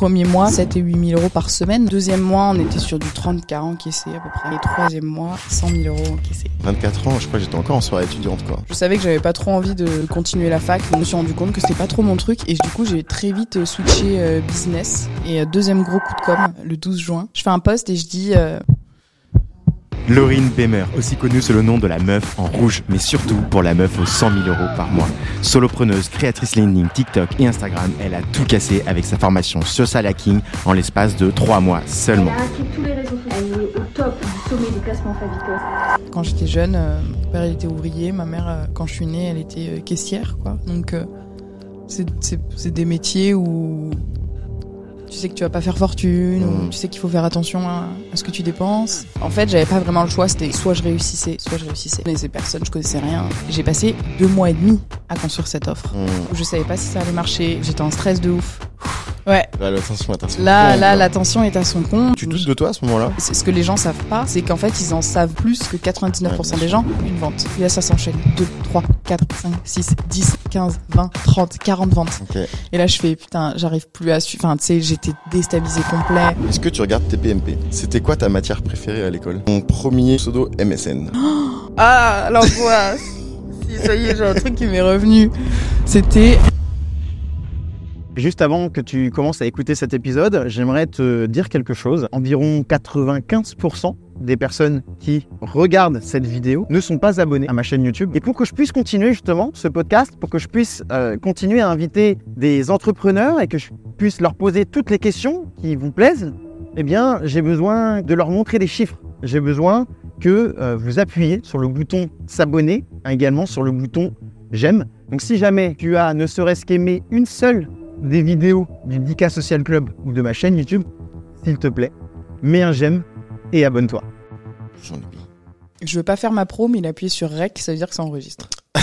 Premier mois, 7 et 8 000 euros par semaine. Deuxième mois, on était sur du 30-40 encaissé à peu près. Et troisième mois, 100 000 euros encaissés. 24 ans, je crois que j'étais encore en soirée étudiante, quoi. Je savais que j'avais pas trop envie de continuer la fac. Je me suis rendu compte que c'était pas trop mon truc. Et du coup, j'ai très vite euh, switché euh, business. Et euh, deuxième gros coup de com, le 12 juin. Je fais un post et je dis... euh, Laurine Bemer, aussi connue sous le nom de la meuf en rouge, mais surtout pour la meuf aux 100 000 euros par mois. Solopreneuse, créatrice LinkedIn, TikTok et Instagram, elle a tout cassé avec sa formation Social Hacking en l'espace de 3 mois seulement. Elle a hacké tous les réseaux sociaux. Elle est au top du sommet des classements favicos. Quand j'étais jeune, euh, mon père il était ouvrier, ma mère euh, quand je suis née elle était euh, caissière quoi. Donc euh, c'est des métiers où tu sais que tu vas pas faire fortune, ou Mm. tu sais qu'il faut faire attention à, à ce que tu dépenses. En fait j'avais pas vraiment le choix, c'était soit je réussissais, soit je réussissais. Je connaissais personne, je connaissais rien. J'ai passé deux mois et demi à construire cette offre. Mmh. Je savais pas si ça allait marcher, j'étais en stress de ouf. Ouais, Là, l'attention est à son là, là, la tension est à son compte. Tu doutes de toi à ce moment-là C'est ce que les gens savent pas, c'est qu'en fait, ils en savent plus que 99% des gens. Une vente. Et là, ça s'enchaîne. 2, 3, 4, 5, 6, 10, 15, 20, 30, 40 ventes. Ok. Et là, je fais, putain, j'arrive plus à suivre. Enfin, tu sais, j'étais déstabilisée complet. Est-ce que tu regardes tes PMP C'était quoi ta matière préférée à l'école? Mon premier pseudo MSN. Ah, l'angoisse. si, ça y est, j'ai un truc qui m'est revenu. C'était Juste avant que tu commences à écouter cet épisode, j'aimerais te dire quelque chose. Environ 95% des personnes qui regardent cette vidéo ne sont pas abonnées à ma chaîne YouTube. Et pour que je puisse continuer justement ce podcast, pour que je puisse euh, continuer à inviter des entrepreneurs et que je puisse leur poser toutes les questions qui vous plaisent, eh bien, j'ai besoin de leur montrer des chiffres. J'ai besoin que euh, vous appuyez sur le bouton s'abonner, également sur le bouton j'aime. Donc si jamais tu as ne serait-ce qu'aimé une seule des vidéos du 10K Social Club ou de ma chaîne YouTube, s'il te plaît, mets un j'aime et abonne-toi. J'en oublie. Je veux pas faire ma pro, mais il a appuyé sur REC, ça veut dire que ça enregistre.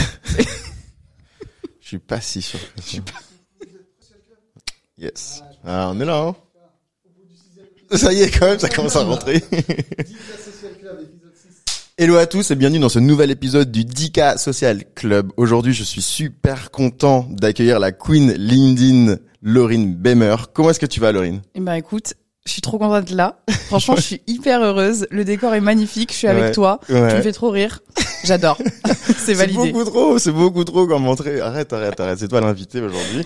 Je suis pas si sûr. que ça. Yes. Ah, on est là, hein Ça y est, quand même, ça commence à rentrer. Hello à tous et bienvenue dans ce nouvel épisode du 10K Social Club. Aujourd'hui, je suis super content d'accueillir la queen LinkedIn, Laurine Bemer. Comment est-ce que tu vas, Laurine? Eh ben écoute, je suis trop contente d'être là. Franchement, je suis hyper heureuse. Le décor est magnifique. Je suis avec Ouais. toi. Tu me fais trop rire. J'adore. C'est C'est validé. beaucoup trop, c'est beaucoup trop comme entrée. Arrête, arrête, arrête. C'est toi l'invité aujourd'hui.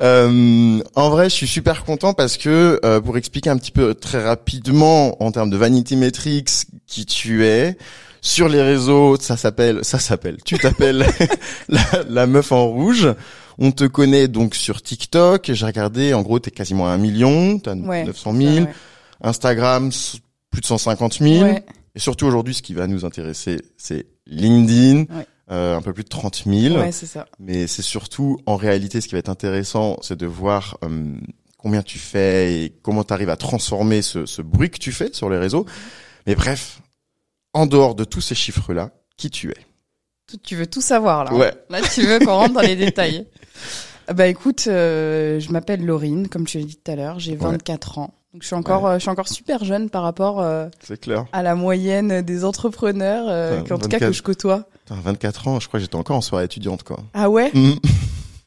Euh, en vrai, je suis super content parce que euh, pour expliquer un petit peu très rapidement en termes de vanity metrics qui tu es sur les réseaux, ça s'appelle, ça s'appelle. Tu t'appelles la, la meuf en rouge. On te connaît donc sur TikTok. J'ai regardé, en gros, t'es quasiment à un million, t'as Ouais. 900 000. Ouais. Instagram, plus de 150 000. Ouais. Et surtout aujourd'hui, ce qui va nous intéresser, c'est LinkedIn, euh, un peu plus de 30 000. Ouais, c'est ça. Mais c'est surtout, en réalité, ce qui va être intéressant, c'est de voir euh, combien tu fais et comment tu arrives à transformer ce, ce bruit que tu fais sur les réseaux. Mais bref, en dehors de tous ces chiffres-là, qui tu es Tu veux tout savoir là. Ouais. Là, tu veux qu'on rentre dans les détails. Ah Bah écoute, euh, je m'appelle Laurine, comme tu l'as dit tout à l'heure. J'ai 24 ans. Donc je suis encore, euh, je suis encore super jeune par rapport euh, clair. à la moyenne des entrepreneurs, Enfin, qu'en tout cas 24. que je côtoie. Putain, 24 ans, je crois que j'étais encore en soirée étudiante, quoi. Ah ouais? Mhm.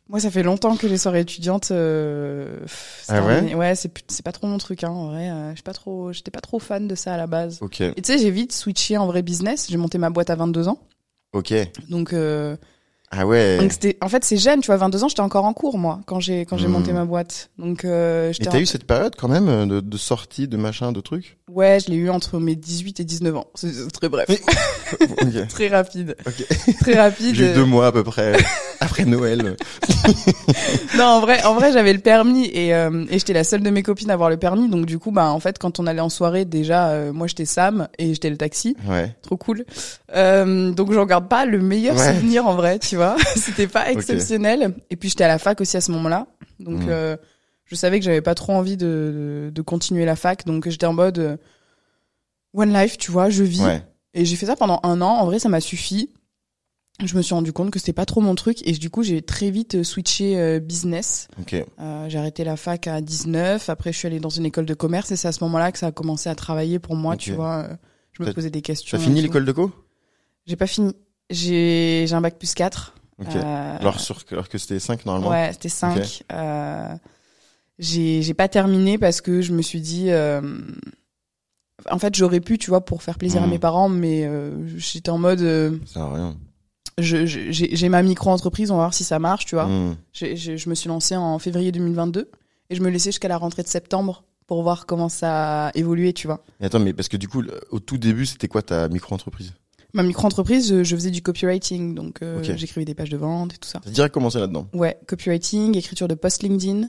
Moi, ça fait longtemps que les soirées étudiantes. Euh, Ah ouais. Ouais, c'est pas trop mon truc, hein. En vrai, euh, je suis pas trop, j'étais pas trop fan de ça à la base. Ok, Et tu sais, j'ai vite switché en vrai business. J'ai monté ma boîte à 22 ans, ok. donc. Euh, Ah ouais. Donc c'était, en fait, c'est jeune, tu vois, 22 ans, j'étais encore en cours, moi, quand j'ai, quand j'ai Hmm. monté ma boîte. Donc, euh, Et t'as en- eu cette période quand même de, de sortie, de machin, de trucs? Ouais, je l'ai eu entre mes 18 et 19 ans. C'est très bref. Très rapide. Très rapide. J'ai eu deux mois à peu près après Noël. non, en vrai, en vrai, j'avais le permis et, euh, et j'étais la seule de mes copines à avoir le permis. Donc, du coup, bah, en fait, quand on allait en soirée, déjà, euh, moi, j'étais Sam et j'étais le taxi. Ouais. Trop cool. Euh, donc, j'en garde pas le meilleur Ouais. souvenir, en vrai, tu vois. C'était pas exceptionnel. Et puis, j'étais à la fac aussi à ce moment-là. Donc, Mm. euh, je savais que j'avais pas trop envie de, de, de continuer la fac. Donc, j'étais en mode one life, tu vois, je vis. Ouais. Et j'ai fait ça pendant un an. En vrai, ça m'a suffi. Je me suis rendu compte que c'était pas trop mon truc. Et du coup, j'ai très vite euh, switché euh, business. Euh, j'ai arrêté la fac à 19. Après, je suis allée dans une école de commerce. Et c'est à ce moment-là que ça a commencé à travailler pour moi, tu vois. Je me T'as- posais des questions. Tu as fini l'école de co? J'ai pas fini. J'ai un bac plus 4. Ok. Euh, Alors, sur, alors que c'était 5 normalement. Ouais, c'était 5. Euh, j'ai pas terminé parce que je me suis dit euh, en fait j'aurais pu tu vois pour faire plaisir à Mhm. mes parents mais j'étais en mode Ça sert à rien. J'ai ma micro entreprise on va voir si ça marche tu vois. J'ai- je me suis lancée en février 2022 et je me laissais jusqu'à la rentrée de septembre pour voir comment ça a évolué tu vois. Et attends, mais parce que du coup, au tout début, c'était quoi ta micro-entreprise? Ma micro entreprise je, faisais du copywriting donc euh, j'écrivais des pages de vente et tout ça. T'as direct commencé là-dedans? ouais copywriting écriture de post LinkedIn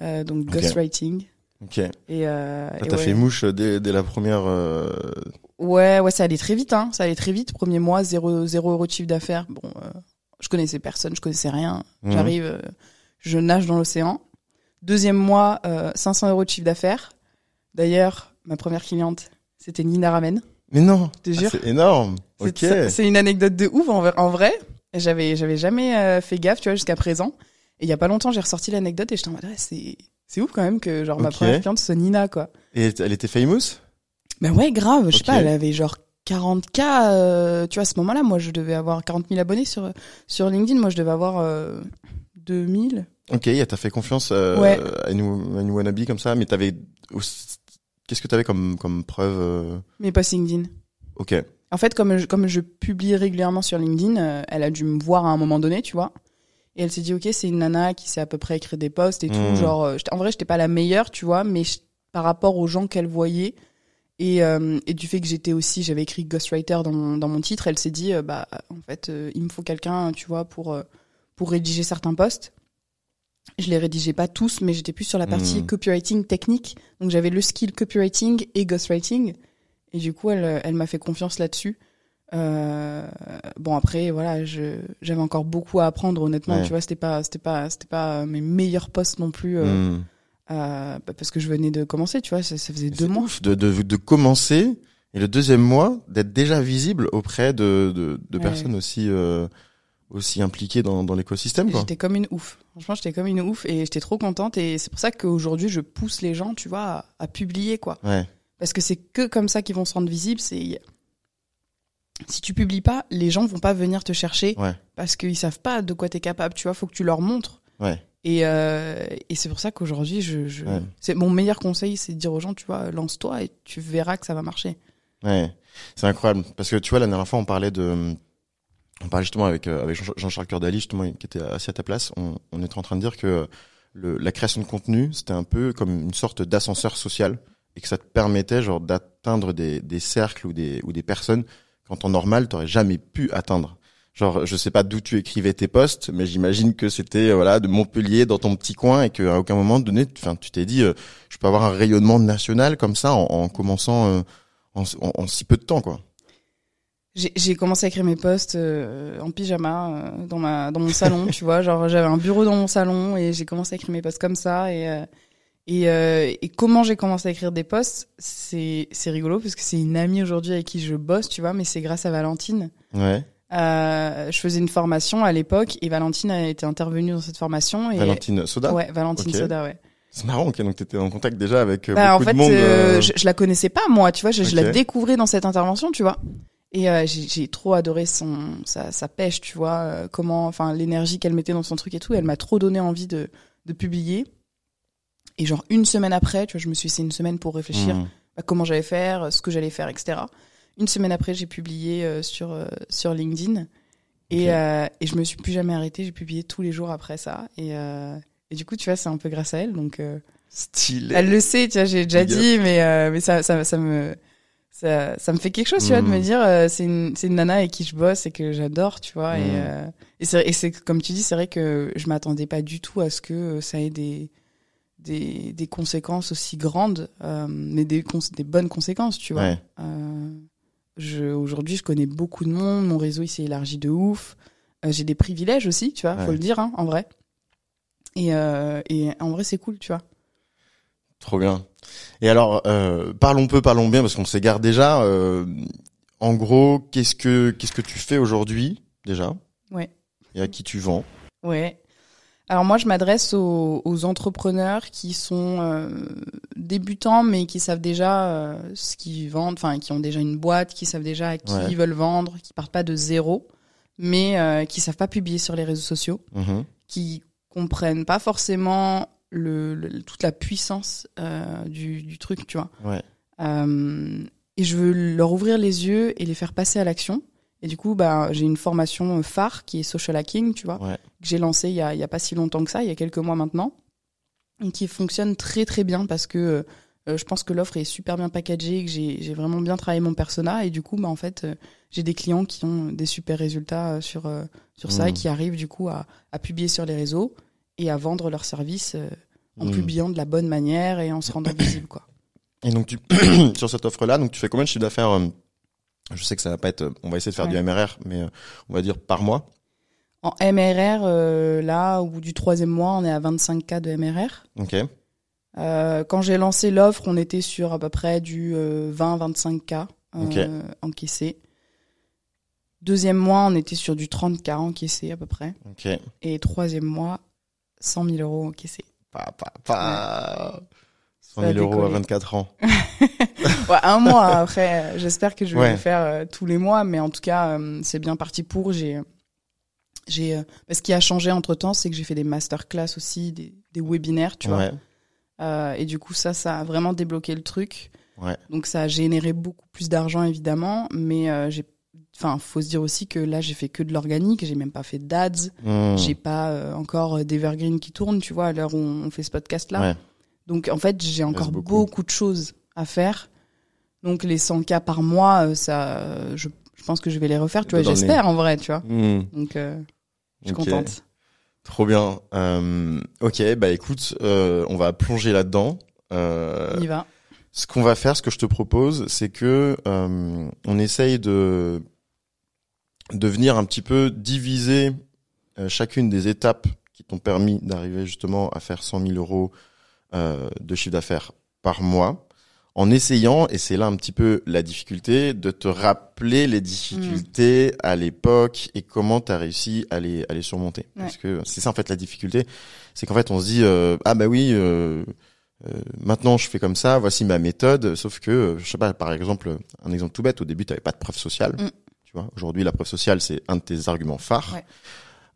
euh, donc ghostwriting Ok. et, euh, et t'as ouais. fait mouche dès, dès la première. euh, Ouais, ouais, ça allait très vite, hein. Ça allait très vite. Premier mois, zéro, zéro euro de chiffre d'affaires. Bon, euh, je connaissais personne, je connaissais rien. Mhm. J'arrive, euh, je nage dans l'océan. Deuxième mois, euh, 500 euros de chiffre d'affaires. D'ailleurs, ma première cliente, c'était Nina Ramen. Mais non. Je te Ah, c'est énorme. C'est- Ok. C'est une anecdote de ouf en, vrai- en vrai. Et J'avais, j'avais jamais euh, fait gaffe, tu vois, jusqu'à présent. Et il y a pas longtemps, j'ai ressorti l'anecdote et j'étais en mode, ouais, c'est, c'est ouf quand même que genre ma première cliente soit Nina, quoi. Et elle était famous? Ben ouais, grave. Je sais pas, elle avait genre 40K, euh, tu vois, à ce moment-là, moi, je devais avoir 40 000 abonnés sur, sur LinkedIn. Moi, je devais avoir euh, 2000. Ok, elle t'a fait confiance euh, Ouais. à, une, à une wannabe comme ça, mais t'avais. Qu'est-ce que t'avais comme, comme preuve euh, Mais pas sur LinkedIn. Ok. En fait, comme je, comme je publie régulièrement sur LinkedIn, elle a dû me voir à un moment donné, tu vois. Et elle s'est dit, ok, c'est une nana qui sait à peu près écrire des posts et tout. Mhm. Genre, euh, en vrai, j'étais pas la meilleure, tu vois, mais je- par rapport aux gens qu'elle voyait et, euh, et du fait que j'étais aussi, j'avais écrit ghostwriter dans mon, dans mon titre, elle s'est dit, euh, bah, en fait, euh, il me faut quelqu'un, tu vois, pour, pour rédiger certains posts. Je les rédigeais pas tous, mais j'étais plus sur la partie Mhm. copywriting technique. Donc j'avais le skill copywriting et ghostwriting. Et du coup, elle, elle m'a fait confiance là-dessus. Euh, bon après, voilà, je j'avais encore beaucoup à apprendre. Honnêtement, Ouais. tu vois, c'était pas c'était pas c'était pas mes meilleurs posts non plus, euh, Hmm. euh, bah, parce que je venais de commencer. Tu vois, ça, ça faisait deux mois. de, de, de commencer et le deuxième mois d'être déjà visible auprès de, de, de Ouais. personnes aussi euh, aussi impliquées dans, dans l'écosystème. J'étais comme une ouf. Franchement, j'étais comme une ouf et j'étais trop contente. Et c'est pour ça qu'aujourd'hui, je pousse les gens, tu vois, à, à publier quoi. Ouais. Parce que c'est que comme ça qu'ils vont se rendre visibles. C'est si tu publies pas, les gens vont pas venir te chercher Ouais. parce qu'ils savent pas de quoi t'es capable. Tu vois, faut que tu leur montres. Ouais. Et, euh, et c'est pour ça qu'aujourd'hui, je, je... Ouais. c'est mon meilleur conseil, c'est de dire aux gens, tu vois, lance-toi et tu verras que ça va marcher. Ouais, c'est incroyable parce que tu vois la dernière fois on parlait de on parlait justement avec euh, avec Jean- Jean-Charles Cordali justement qui était assis à ta place, on, on était en train de dire que le, la création de contenu, c'était un peu comme une sorte d'ascenseur social et que ça te permettait genre d'atteindre des, des cercles ou des ou des personnes qu'en temps normal t'aurais jamais pu atteindre. Genre je sais pas d'où tu écrivais tes posts, mais j'imagine que c'était euh, voilà de Montpellier dans ton petit coin et qu'à aucun moment donné, enfin tu t'es dit euh, je peux avoir un rayonnement national comme ça en, en commençant euh, en, en- en si peu de temps, quoi. J'ai commencé à écrire mes posts euh, en pyjama euh, dans ma dans mon salon, tu vois, genre j'avais un bureau dans mon salon et j'ai commencé à écrire mes posts comme ça et euh, et, euh, et comment j'ai commencé à écrire des posts, c'est c'est rigolo parce que c'est une amie aujourd'hui avec qui je bosse, tu vois, mais c'est grâce à Valentine. Ouais. Euh, je faisais une formation à l'époque et Valentine a été intervenue dans cette formation et Valentine Soda. ouais, Valentine. Soda, ouais. C'est marrant, ok. Donc t'étais en contact déjà avec euh, Bah, en beaucoup fait, de monde. euh, euh, je, je la connaissais pas moi, tu vois, je, je la découvrais dans cette intervention, tu vois. Et euh, j'ai j'ai trop adoré son sa, sa pêche, tu vois, euh, comment, enfin l'énergie qu'elle mettait dans son truc et tout. Elle m'a trop donné envie de de publier. Et genre une semaine après, tu vois, je me suis laissé une semaine pour réfléchir hmm. à comment j'allais faire, ce que j'allais faire, etc. Une semaine après, j'ai publié euh, sur euh, sur LinkedIn et Ok. euh, et je me suis plus jamais arrêtée. J'ai publié tous les jours après ça et euh, et du coup, tu vois, c'est un peu grâce à elle, donc. Stylé. elle le sait, tu vois, j'ai déjà dit, mais mais ça, ça, ça me ça, ça me fait quelque chose, tu vois, de me dire euh, c'est une c'est une nana avec qui je bosse et que j'adore, tu vois, et Mm. euh, et c'est et c'est comme tu dis, c'est vrai que je m'attendais pas du tout à ce que ça ait des des des conséquences aussi grandes, euh, mais des bonnes conséquences, tu vois. Ouais. Euh, aujourd'hui, je connais beaucoup de monde, mon réseau il s'est élargi de ouf. Euh, j'ai des privilèges aussi, tu vois, Ouais. faut le dire, hein, en vrai. Et et en vrai, c'est cool, tu vois. Trop bien. Et alors, parlons peu, parlons bien, parce qu'on s'égare déjà. en gros, qu'est-ce que qu'est-ce que tu fais aujourd'hui déjà? Ouais. Et à qui tu vends? Ouais. Alors moi, je m'adresse aux, aux entrepreneurs qui sont euh, débutants, mais qui savent déjà euh, ce qu'ils vendent, enfin qui ont déjà une boîte, qui savent déjà à qui Ouais. ils veulent vendre, qui partent pas de zéro, mais euh, qui savent pas publier sur les réseaux sociaux, Mhm. qui comprennent pas forcément le, le- toute la puissance euh, du, du truc, tu vois. Ouais. Euh, et je veux leur ouvrir les yeux et les faire passer à l'action. Et du coup, bah, j'ai une formation phare qui est social hacking, tu vois, Ouais. que j'ai lancée il y a, il y a pas si longtemps que ça, il y a quelques mois maintenant, et qui fonctionne très très bien parce que euh, je pense que l'offre est super bien packagée, que j'ai vraiment bien travaillé mon persona, et du coup, bah, en fait, euh, j'ai des clients qui ont des super résultats euh, sur, euh, sur ça et qui arrivent du coup à, à publier sur les réseaux et à vendre leurs services euh, en Mhm. publiant de la bonne manière et en se rendant visible, quoi. Et donc tu sur cette offre-là, donc tu fais combien de chiffre d'affaires euh, Je sais que ça va pas être. euh, On va essayer de faire Ouais. du MRR, mais euh, on va dire par mois. En MRR, euh, là, au bout du troisième mois, on est à 25K de MRR. Ok. Euh, quand j'ai lancé l'offre, on était sur à peu près du euh, 20-25K euh, Ok. encaissé. Deuxième mois, on était sur du 30K encaissé à peu près. Ok. Et troisième mois, 100 000 euros encaissés. Pa, pa, pa. 100 Ça a 000 euros à décollé. 24 ans. Ouais, un mois après, euh, j'espère que je vais Ouais. le faire euh, tous les mois, mais en tout cas, euh, c'est bien parti pour. J'ai, j'ai, euh, ce qui a changé entre temps, c'est que j'ai fait des masterclass aussi, des, des webinaires, tu vois. ouais. Et du coup, ça, ça a vraiment débloqué le truc. Donc, ça a généré beaucoup plus d'argent, évidemment. Mais j'ai, enfin, faut se dire aussi que là, j'ai fait que de l'organique. J'ai même pas fait d'ads. Hmm. J'ai pas euh, encore d'Evergreen qui tourne, tu vois, à l'heure où on fait ce podcast-là. Ouais. Donc, en fait, j'ai encore beaucoup. beaucoup. de choses à faire. Donc, les 100 cas par mois, euh, ça, je, je pense que je vais les refaire, tu vois, j'espère, en vrai, tu vois. Hmm. Donc, euh, je suis contente. Trop bien. Euh, ok, bah écoute, euh, on va plonger là-dedans. On y va. ce qu'on va faire, ce que je te propose, c'est que on essaye de de venir un petit peu diviser chacune des étapes qui t'ont permis d'arriver justement à faire 100 000 euros euh, de chiffre d'affaires par mois, en essayant, et c'est là un petit peu la difficulté, de te rappeler les difficultés à l'époque et comment tu as réussi à les, à les surmonter. Parce que c'est ça en fait la difficulté, c'est qu'en fait on se dit, euh, ah bah oui, euh, euh, maintenant je fais comme ça, voici ma méthode, sauf que, je sais pas, par exemple, un exemple tout bête, au début tu n'avais pas de preuve sociale, Mm. tu vois, aujourd'hui la preuve sociale c'est un de tes arguments phares. Ouais.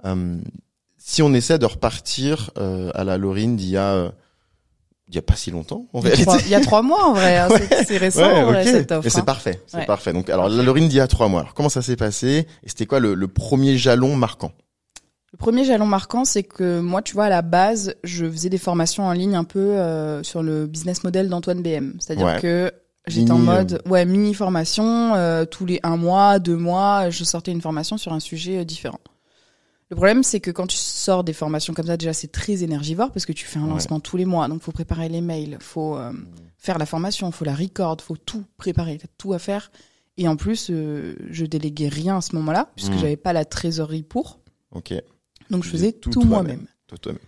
Euh, si on essaie de repartir euh, à la Laurine d'il y a il y a pas si longtemps en Il réalité. il y a trois mois, en vrai. hein, c'est- C'est récent, en vrai, ok. cette offre. Mais c'est hein. parfait, c'est Ouais. parfait. Donc alors la Laurine d'il y a trois mois. Alors comment ça s'est passé et c'était quoi le, le premier jalon marquant? Le premier jalon marquant, c'est que moi, tu vois, à la base, je faisais des formations en ligne un peu euh, sur le business model d'Antoine BM. C'est-à-dire que j'étais en mode, ouais, mini formation, euh, tous les un mois, deux mois, je sortais une formation sur un sujet euh, différent. Le problème, c'est que quand tu sors des formations comme ça, déjà, c'est très énergivore parce que tu fais un Ouais. lancement tous les mois. Donc, faut préparer les mails, faut euh, faire la formation, faut la record, faut tout préparer, t'as tout à faire. Et en plus, euh, je déléguais rien à ce moment-là puisque Mm. j'avais pas la trésorerie pour. Ok. Donc, je faisais tout tout, moi-même. Toi, toi-même.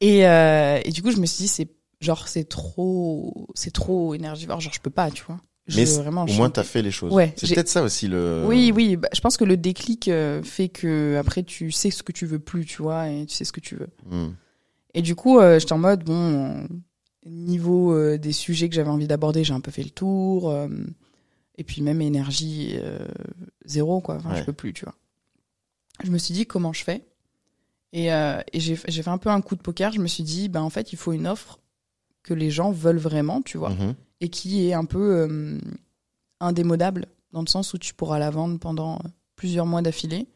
Et, euh, et du coup, je me suis dit, c'est genre, c'est trop, c'est trop énergivore. Genre, je peux pas, tu vois. Mais vraiment, Au moins t'as fait les choses. Ouais, c'est peut-être ça aussi le. Oui, oui. bah, je pense que le déclic euh, fait que après, tu sais ce que tu veux plus, tu vois, et tu sais ce que tu veux. Hmm. Et du coup, euh, j'étais en mode, bon, niveau euh, des sujets que j'avais envie d'aborder, j'ai un peu fait le tour. euh, et puis même énergie zéro, quoi. Enfin, Ouais. je peux plus, tu vois. Je me suis dit, comment je fais? Et, et j'ai j'ai fait un peu un coup de poker. Je me suis dit, ben en fait, il faut une offre que les gens veulent vraiment, tu vois, Mhm. Et qui est un peu euh, indémodable, dans le sens où tu pourras la vendre pendant euh, plusieurs mois d'affilée.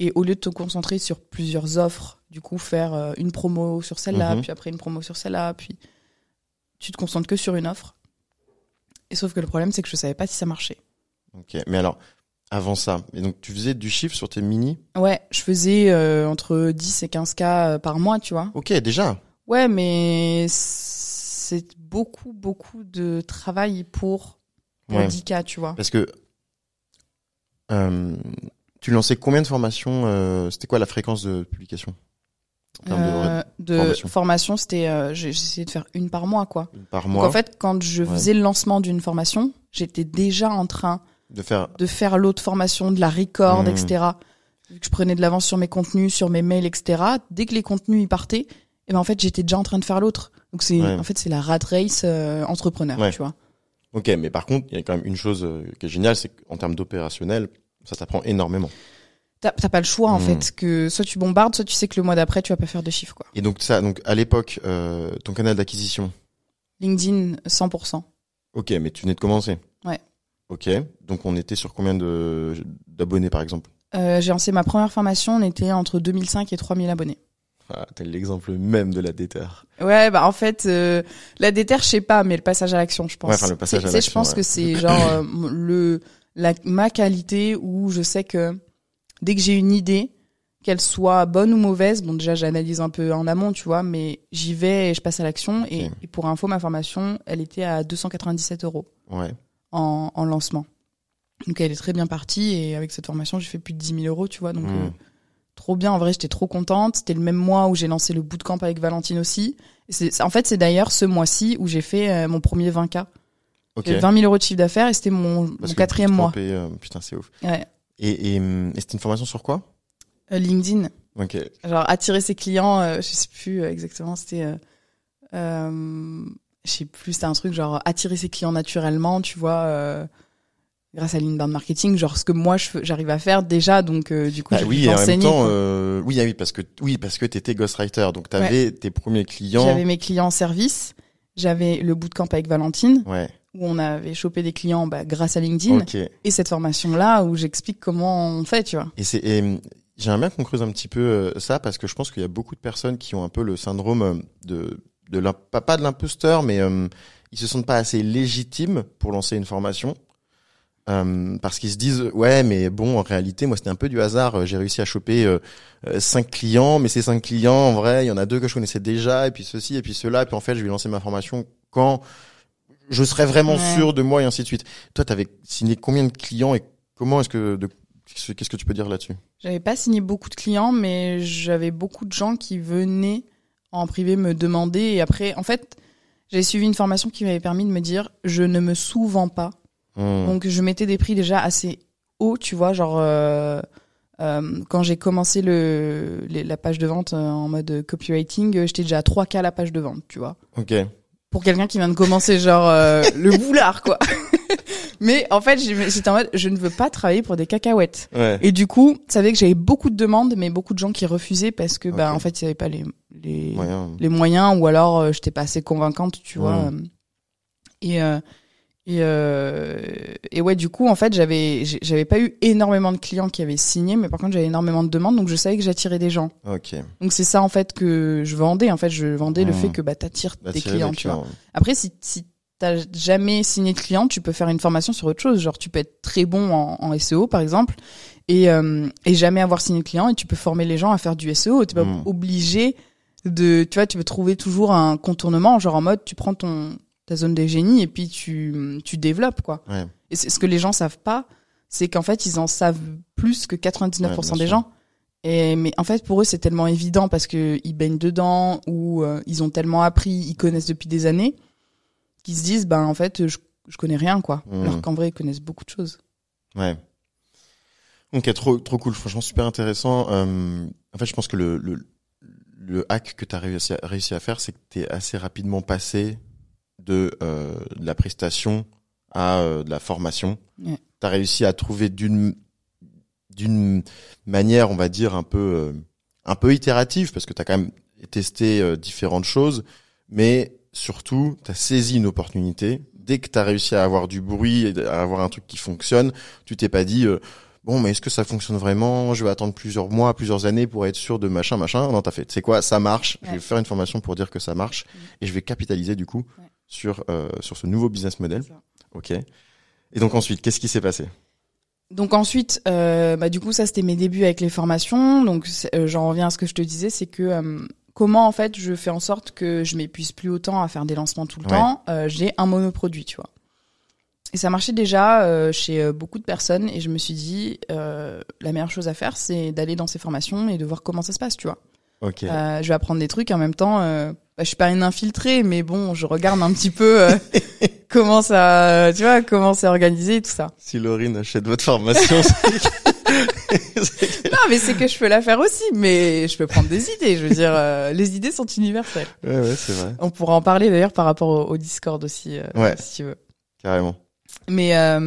Et au lieu de te concentrer sur plusieurs offres, du coup faire euh, une promo sur celle-là, Mhm. puis après une promo sur celle-là, puis tu te concentres que sur une offre. Et sauf que le problème, c'est que je savais pas si ça marchait. Ok. Mais alors, avant ça, et donc tu faisais du chiffre sur tes mini? Ouais, je faisais euh, entre 10 et 15 cas euh, par mois, tu vois. Ok, déjà. Ouais, mais c'est beaucoup, beaucoup de travail pour, Ouais. 10 cas, tu vois. Parce que euh, tu lançais combien de formations euh, C'était quoi la fréquence de publication en termes de Euh, de formation. formation, c'était, j'ai j'ai essayé de faire une par mois, quoi. une par Donc mois en fait, quand je Ouais. faisais le lancement d'une formation, j'étais déjà en train de faire de faire l'autre formation, de la record, Mhm. etc. Vu que je prenais de l'avance sur mes contenus, sur mes mails, etc. Dès que les contenus y partaient, et ben en fait j'étais déjà en train de faire l'autre. Donc c'est Ouais. en fait c'est la rat race euh, entrepreneur, Ouais. tu vois. Ok, mais par contre, il y a quand même une chose euh, qui est géniale, c'est qu'en termes d'opérationnel, ça t'apprend énormément. t'as pas le choix en Mm. fait que soit tu bombardes, soit tu sais que le mois d'après tu vas pas faire de chiffre quoi. Et donc ça, donc à l'époque, euh, ton canal d'acquisition? LinkedIn 100%. Ok, mais tu venais de commencer? Ouais. Ok, donc on était sur combien de d'abonnés par exemple? Euh, j'ai lancé ma première formation, on était entre 2005 et 3000 abonnés. Ah, T'as l'exemple même de la déter. Ouais, bah en fait, euh, la déterre, je sais pas, mais le passage à l'action, je pense. Ouais, enfin, le passage à c'est- Je l'action, pense ouais. que c'est genre euh, le la ma qualité où je sais que dès que j'ai une idée, qu'elle soit bonne ou mauvaise, bon déjà j'analyse un peu en amont, tu vois, mais j'y vais et je passe à l'action. Et, pour info, ma formation, elle était à 297 euros Ouais. en, en lancement. Donc elle est très bien partie et avec cette formation, j'ai fait plus de 10 000 euros, tu vois, donc Mm. euh, trop bien. En vrai, j'étais trop contente. C'était le même mois où j'ai lancé le bootcamp avec Valentine aussi. Et c'est- en fait, c'est d'ailleurs ce mois-ci où j'ai fait euh, mon premier 20K. Ok. J'ai 20 000 euros de chiffre d'affaires et c'était mon, quatrième mois. est, euh, putain, c'est ouf. Ouais. Et, et, hum, et c'était une formation sur quoi? Euh, LinkedIn, Ok. genre attirer ses clients, je sais plus exactement, c'était, je sais plus, c'était un truc genre attirer ses clients naturellement, tu vois, grâce à l'inbound marketing, genre ce que moi j'arrive à faire déjà, donc euh, du coup j'ai oui, et en même temps, euh, oui, ah oui, parce que oui, parce que t'étais ghostwriter, donc t'avais tes premiers clients. J'avais mes clients en service, j'avais le bootcamp avec Valentine Ouais. où on avait chopé des clients bah, grâce à LinkedIn et cette formation là où j'explique comment on fait, tu vois. Et c'est, hum, j'aimerais bien qu'on creuse un petit peu euh, ça parce que je pense qu'il y a beaucoup de personnes qui ont un peu le syndrome euh, de, de pas de l'imposteur, mais euh, ils se sentent pas assez légitimes pour lancer une formation. Euh, parce qu'ils se disent ouais mais bon en réalité moi c'était un peu du hasard Euh, j'ai réussi à choper euh, cinq clients mais ces cinq clients en vrai il y en a deux que je connaissais déjà et puis ceci et puis cela et puis en fait je vais lancer ma formation quand je serai vraiment Ouais. sûr de moi et ainsi de suite toi t'avais signé combien de clients et comment est-ce que de qu'est-ce que tu peux dire là-dessus? J'avais pas signé beaucoup de clients, mais j'avais beaucoup de gens qui venaient en privé me demander. Et après, en fait, j'ai suivi une formation qui m'avait permis de me dire, je ne me sous-vends pas. Hmm. Donc, je mettais des prix déjà assez hauts, tu vois, genre euh, euh, quand j'ai commencé le les- la page de vente euh, en mode copywriting, euh, j'étais déjà à 3K la page de vente, tu vois. ok Pour quelqu'un qui vient de commencer, genre euh, le boulard, quoi. mais en fait, j'étais en mode, je ne veux pas travailler pour des cacahuètes. ouais Et du coup, ça savais que j'avais beaucoup de demandes, mais beaucoup de gens qui refusaient parce que, bah, Ok. en fait, ils n'avaient pas les, les, moyen les moyens ou alors euh, j'étais pas assez convaincante, tu vois. Mm. Et, euh, et, euh, et ouais, du coup, en fait, j'avais, j'avais pas eu énormément de clients qui avaient signé, mais par contre, j'avais énormément de demandes, donc je savais que j'attirais des gens. ok Donc c'est ça, en fait, que je vendais. En fait, je vendais le Mm. fait que, bah, t'attires des clients, tu vois. Après, si, si t'as jamais signé de client, tu peux faire une formation sur autre chose. Genre, tu peux être très bon en, en SEO, par exemple, et, euh, et jamais avoir signé de client, et tu peux former les gens à faire du SEO. T'es pas Mm. obligé de, tu vois, tu peux trouver toujours un contournement, genre en mode, tu prends ton ta zone de génie et puis tu tu développes quoi. Ouais. Et c'est ce que les gens savent pas, c'est qu'en fait, ils en savent plus que 99% Ouais, des sûr. gens. Et mais en fait, pour eux, c'est tellement évident parce que ils baignent dedans ou euh, ils ont tellement appris, ils connaissent depuis des années, qu'ils se disent, ben en fait, je, je connais rien quoi. Mhm. Alors qu'en vrai, ils connaissent beaucoup de choses. Ouais. Ok, trop, trop cool. Franchement, super intéressant. Euh, en fait, je pense que le, le, le hack que tu as réussi à, réussi à faire, c'est que tu es assez rapidement passé de, euh, de la prestation à euh, de la formation. Ouais. Tu as réussi à trouver d'une d'une manière, on va dire, un peu, euh, un peu itérative, parce que tu as quand même testé euh, différentes choses, mais surtout, tu as saisi une opportunité. Dès que tu as réussi à avoir du bruit, et à avoir un truc qui fonctionne, tu t'es pas dit, euh, bon, mais est-ce que ça fonctionne vraiment? Je vais attendre plusieurs mois, plusieurs années pour être sûr de machin, machin. Non, t'as fait, c'est quoi? Ça marche. Je vais faire une formation pour dire que ça marche, et je vais capitaliser du coup Ouais. Sur euh, sur ce nouveau business model. Ok. Et donc ensuite, qu'est-ce qui s'est passé? Donc ensuite, euh, bah du coup ça c'était mes débuts avec les formations. Donc euh, j'en reviens à ce que je te disais, c'est que euh, comment en fait je fais en sorte que je m'épuise plus autant à faire des lancements tout le Ouais. temps. J'ai un monoproduit, tu vois. Et ça marchait déjà chez beaucoup de personnes et je me suis dit la meilleure chose à faire c'est d'aller dans ces formations et de voir comment ça se passe, tu vois. Ok. Je vais apprendre des trucs en même temps. Bah, je suis pas une infiltrée, mais bon, je regarde un petit peu euh, comment ça, tu vois, comment c'est organisé et tout ça. Si Laurine achète votre formation, Non, mais c'est que je peux la faire aussi, mais je peux prendre des idées. Je veux dire, euh, les idées sont universelles. ouais, ouais, c'est vrai. On pourra en parler d'ailleurs par rapport au, au Discord aussi, euh, Ouais. si tu veux. Carrément. mais euh,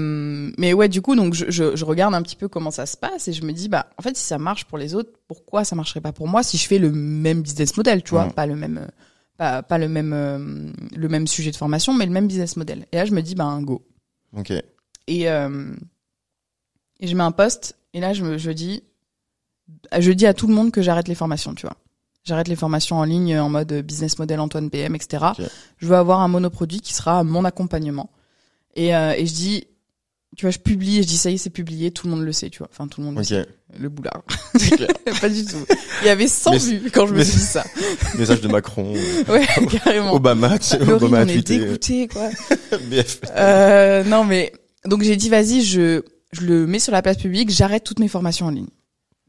mais ouais, du coup, donc je, je, je regarde un petit peu comment ça se passe et je me dis bah en fait si ça marche pour les autres, pourquoi ça marcherait pas pour moi si je fais le même business model, tu vois, pas le même euh, pas pas le même euh, le même sujet de formation, mais le même business model. Et là je me dis bah go. Ok. Et euh, et je mets un post et là je me je dis je dis à tout le monde que j'arrête les formations, tu vois. J'arrête les formations en ligne en mode business model Antoine PM, etc. Je veux avoir un monoproduit qui sera mon accompagnement. Et, euh, et je dis, tu vois, je publie et je dis ça y est, c'est publié, tout le monde le sait, tu vois. Enfin, tout le monde le sait. Le boulard. Pas du tout. Il y avait 100 Mais- vues quand je me suis dit ça. Message de Macron, Ouais, carrément. Obama, tu sais, Obama a on est tweeté. dégoûtés, quoi. Euh, non, mais donc j'ai dit vas-y, je je le mets sur la place publique, j'arrête toutes mes formations en ligne.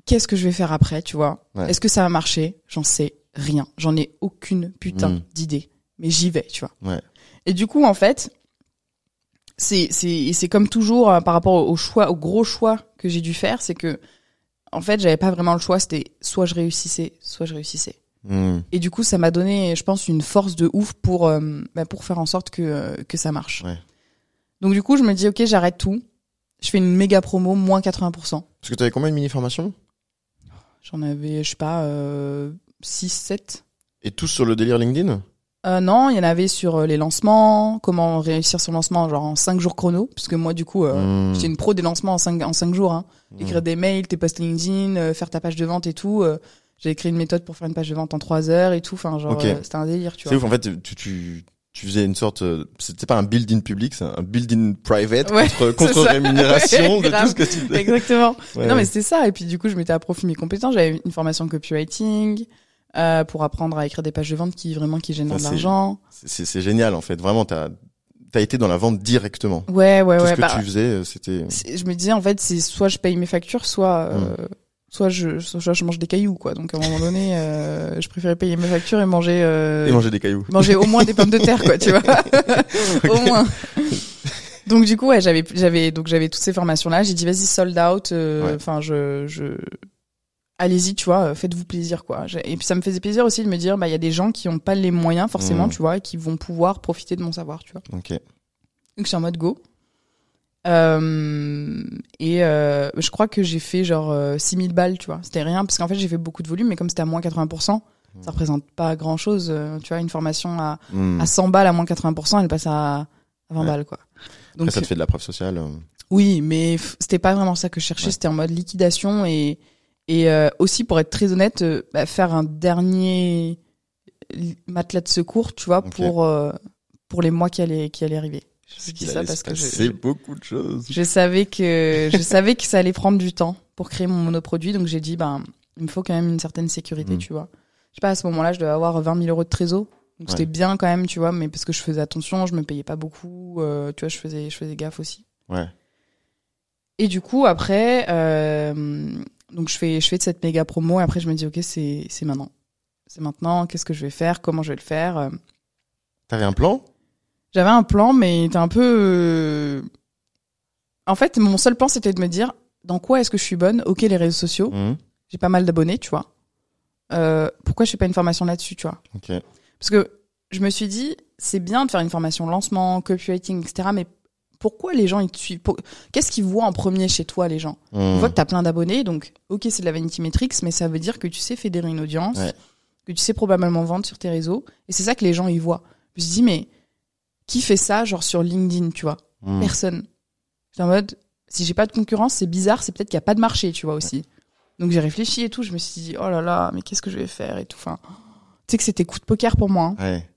Qu'est-ce que je vais faire après, tu vois? Ouais. Est-ce que ça va marcher? J'en sais rien. J'en ai aucune putain Mm. d'idée. Mais j'y vais, tu vois. Ouais. Et du coup, en fait, c'est c'est comme toujours euh, par rapport au choix, au gros choix que j'ai dû faire, c'est que en fait, j'avais pas vraiment le choix. C'était soit je réussissais, soit je réussissais. Hmm. Et du coup, ça m'a donné, je pense, une force de ouf pour euh, bah, pour faire en sorte que euh, que ça marche. Ouais. Donc du coup, je me dis ok, j'arrête tout. Je fais une méga promo, moins 80%. Parce que t'avais combien de mini-formations? J'en avais, je sais pas, euh, 6, 7. Et tous sur le délire LinkedIn? Euh, non, il y en avait sur euh, les lancements, comment réussir son lancement, genre en 5 jours chrono. Puisque moi, du coup, euh, Hmm. j'étais une pro des lancements en 5, en cinq jours. Hein. Hmm. Écrire des mails, tes posts LinkedIn, euh, faire ta page de vente et tout. euh, J'ai écrit une méthode pour faire une page de vente en 3 heures et tout. Enfin, genre, euh, c'était un délire, tu C'est vois. ouf, en fait, tu, tu, tu faisais une sorte, c'était pas un build-in public, c'est un build-in private Ouais, contre, contre rémunération Ouais, de grave. tout ce que tu. Exactement. Ouais, non, mais c'était ça. Et puis, du coup, je mettais à profit mes compétences. J'avais une formation copywriting, euh, pour apprendre à écrire des pages de vente qui, vraiment, qui génèrent de l'argent. C'est- génial, en fait. Vraiment, t'as as été dans la vente directement. Ouais, ouais, tout ouais. ce que bah, tu faisais, euh, c'était... c'est- je me disais en fait c'est soit je paye mes factures soit euh, soit je soit je mange des cailloux quoi donc à un moment donné euh, je préférais payer mes factures et manger euh, Et manger des cailloux. manger au moins des pommes de terre quoi tu vois au moins donc du coup ouais j'avais j'avais donc j'avais toutes ces formations là j'ai dit vas-y sold out euh, Ouais. enfin je je allez-y tu vois euh, faites-vous plaisir quoi et puis ça me faisait plaisir aussi de me dire bah il y a des gens qui ont pas les moyens forcément Mm. tu vois et qui vont pouvoir profiter de mon savoir tu vois Ok. donc je suis en mode go. Euh, et euh, je crois que j'ai fait genre euh, 6000 balles, tu vois. C'était rien parce qu'en fait j'ai fait beaucoup de volume, mais comme c'était à moins 80%, ça représente pas grand chose. tu vois, une formation à, Hmm. à 100 balles à moins 80%, elle passe à, à 20 Ouais. balles, quoi. Après, Donc ça te fait de la preuve sociale. euh. oui, mais c'était pas vraiment ça que je cherchais. Ouais. C'était en mode liquidation et et euh, aussi pour être très honnête, euh, bah, faire un dernier matelas de secours, tu vois, pour euh, pour les mois qui allaient qui allaient arriver. Je dis ça parce que je, beaucoup de choses. je savais que je savais que ça allait prendre du temps pour créer mon monoproduit, donc j'ai dit ben il me faut quand même une certaine sécurité, Mm. tu vois. Je sais pas à ce moment-là, je devais avoir 20 000 euros de trésor, donc c'était bien quand même, tu vois, mais parce que je faisais attention, je me payais pas beaucoup, euh, tu vois, je faisais je faisais gaffe aussi. Ouais. Et du coup après, euh, donc je fais je fais de cette méga promo, et après je me dis ok c'est c'est maintenant, c'est maintenant, qu'est-ce que je vais faire, comment je vais le faire? euh. T'avais un plan? J'avais un plan, mais était un peu. euh, En fait, mon seul plan, c'était de me dire dans quoi est-ce que je suis bonne? Ok, les réseaux sociaux, Hmm. j'ai pas mal d'abonnés, tu vois. Euh, pourquoi je fais pas une formation là-dessus, tu vois? Ok. Parce que je me suis dit, c'est bien de faire une formation lancement, copywriting, etc. Mais pourquoi les gens ils te suivent? Pour- Qu'est-ce qu'ils voient en premier chez toi, les gens? Hmm. Ils voient que t'as plein d'abonnés, donc ok, c'est de la vanity metrics, mais ça veut dire que tu sais fédérer une audience, Ouais. que tu sais probablement vendre sur tes réseaux, et c'est ça que les gens y voient. Je me suis dit, mais qui fait ça, genre sur LinkedIn, tu vois? Hmm. Personne. J'étais en mode, si j'ai pas de concurrence, c'est bizarre, c'est peut-être qu'il y a pas de marché, tu vois aussi. Donc j'ai réfléchi et tout, je me suis dit, oh là là, mais qu'est-ce que je vais faire et tout. Enfin, tu sais que c'était coup de poker pour moi. hein. Ouais.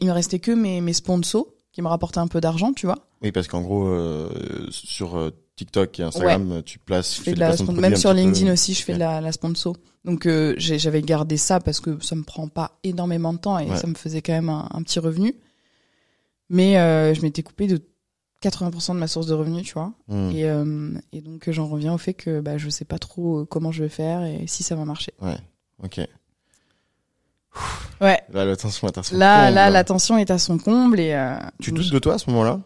Il me restait que mes, mes sponsors qui me rapportaient un peu d'argent, tu vois. Oui, parce qu'en gros, euh, sur euh, TikTok et Instagram, tu places, Je fais de la de même sur peu- LinkedIn aussi, je fais de la, la sponsor. Donc euh, j'avais gardé ça parce que ça me prend pas énormément de temps et Ouais. ça me faisait quand même un, un petit revenu. Mais euh, je m'étais coupé de 80% de ma source de revenus, tu vois. Hmm. Et, et donc j'en reviens au fait que bah, je sais pas trop comment je vais faire et si ça va marcher. Ok. Ouais. Là, la tension est à son Là, comble. là, la tension est à son comble et Tu doutes de toi à ce moment-là?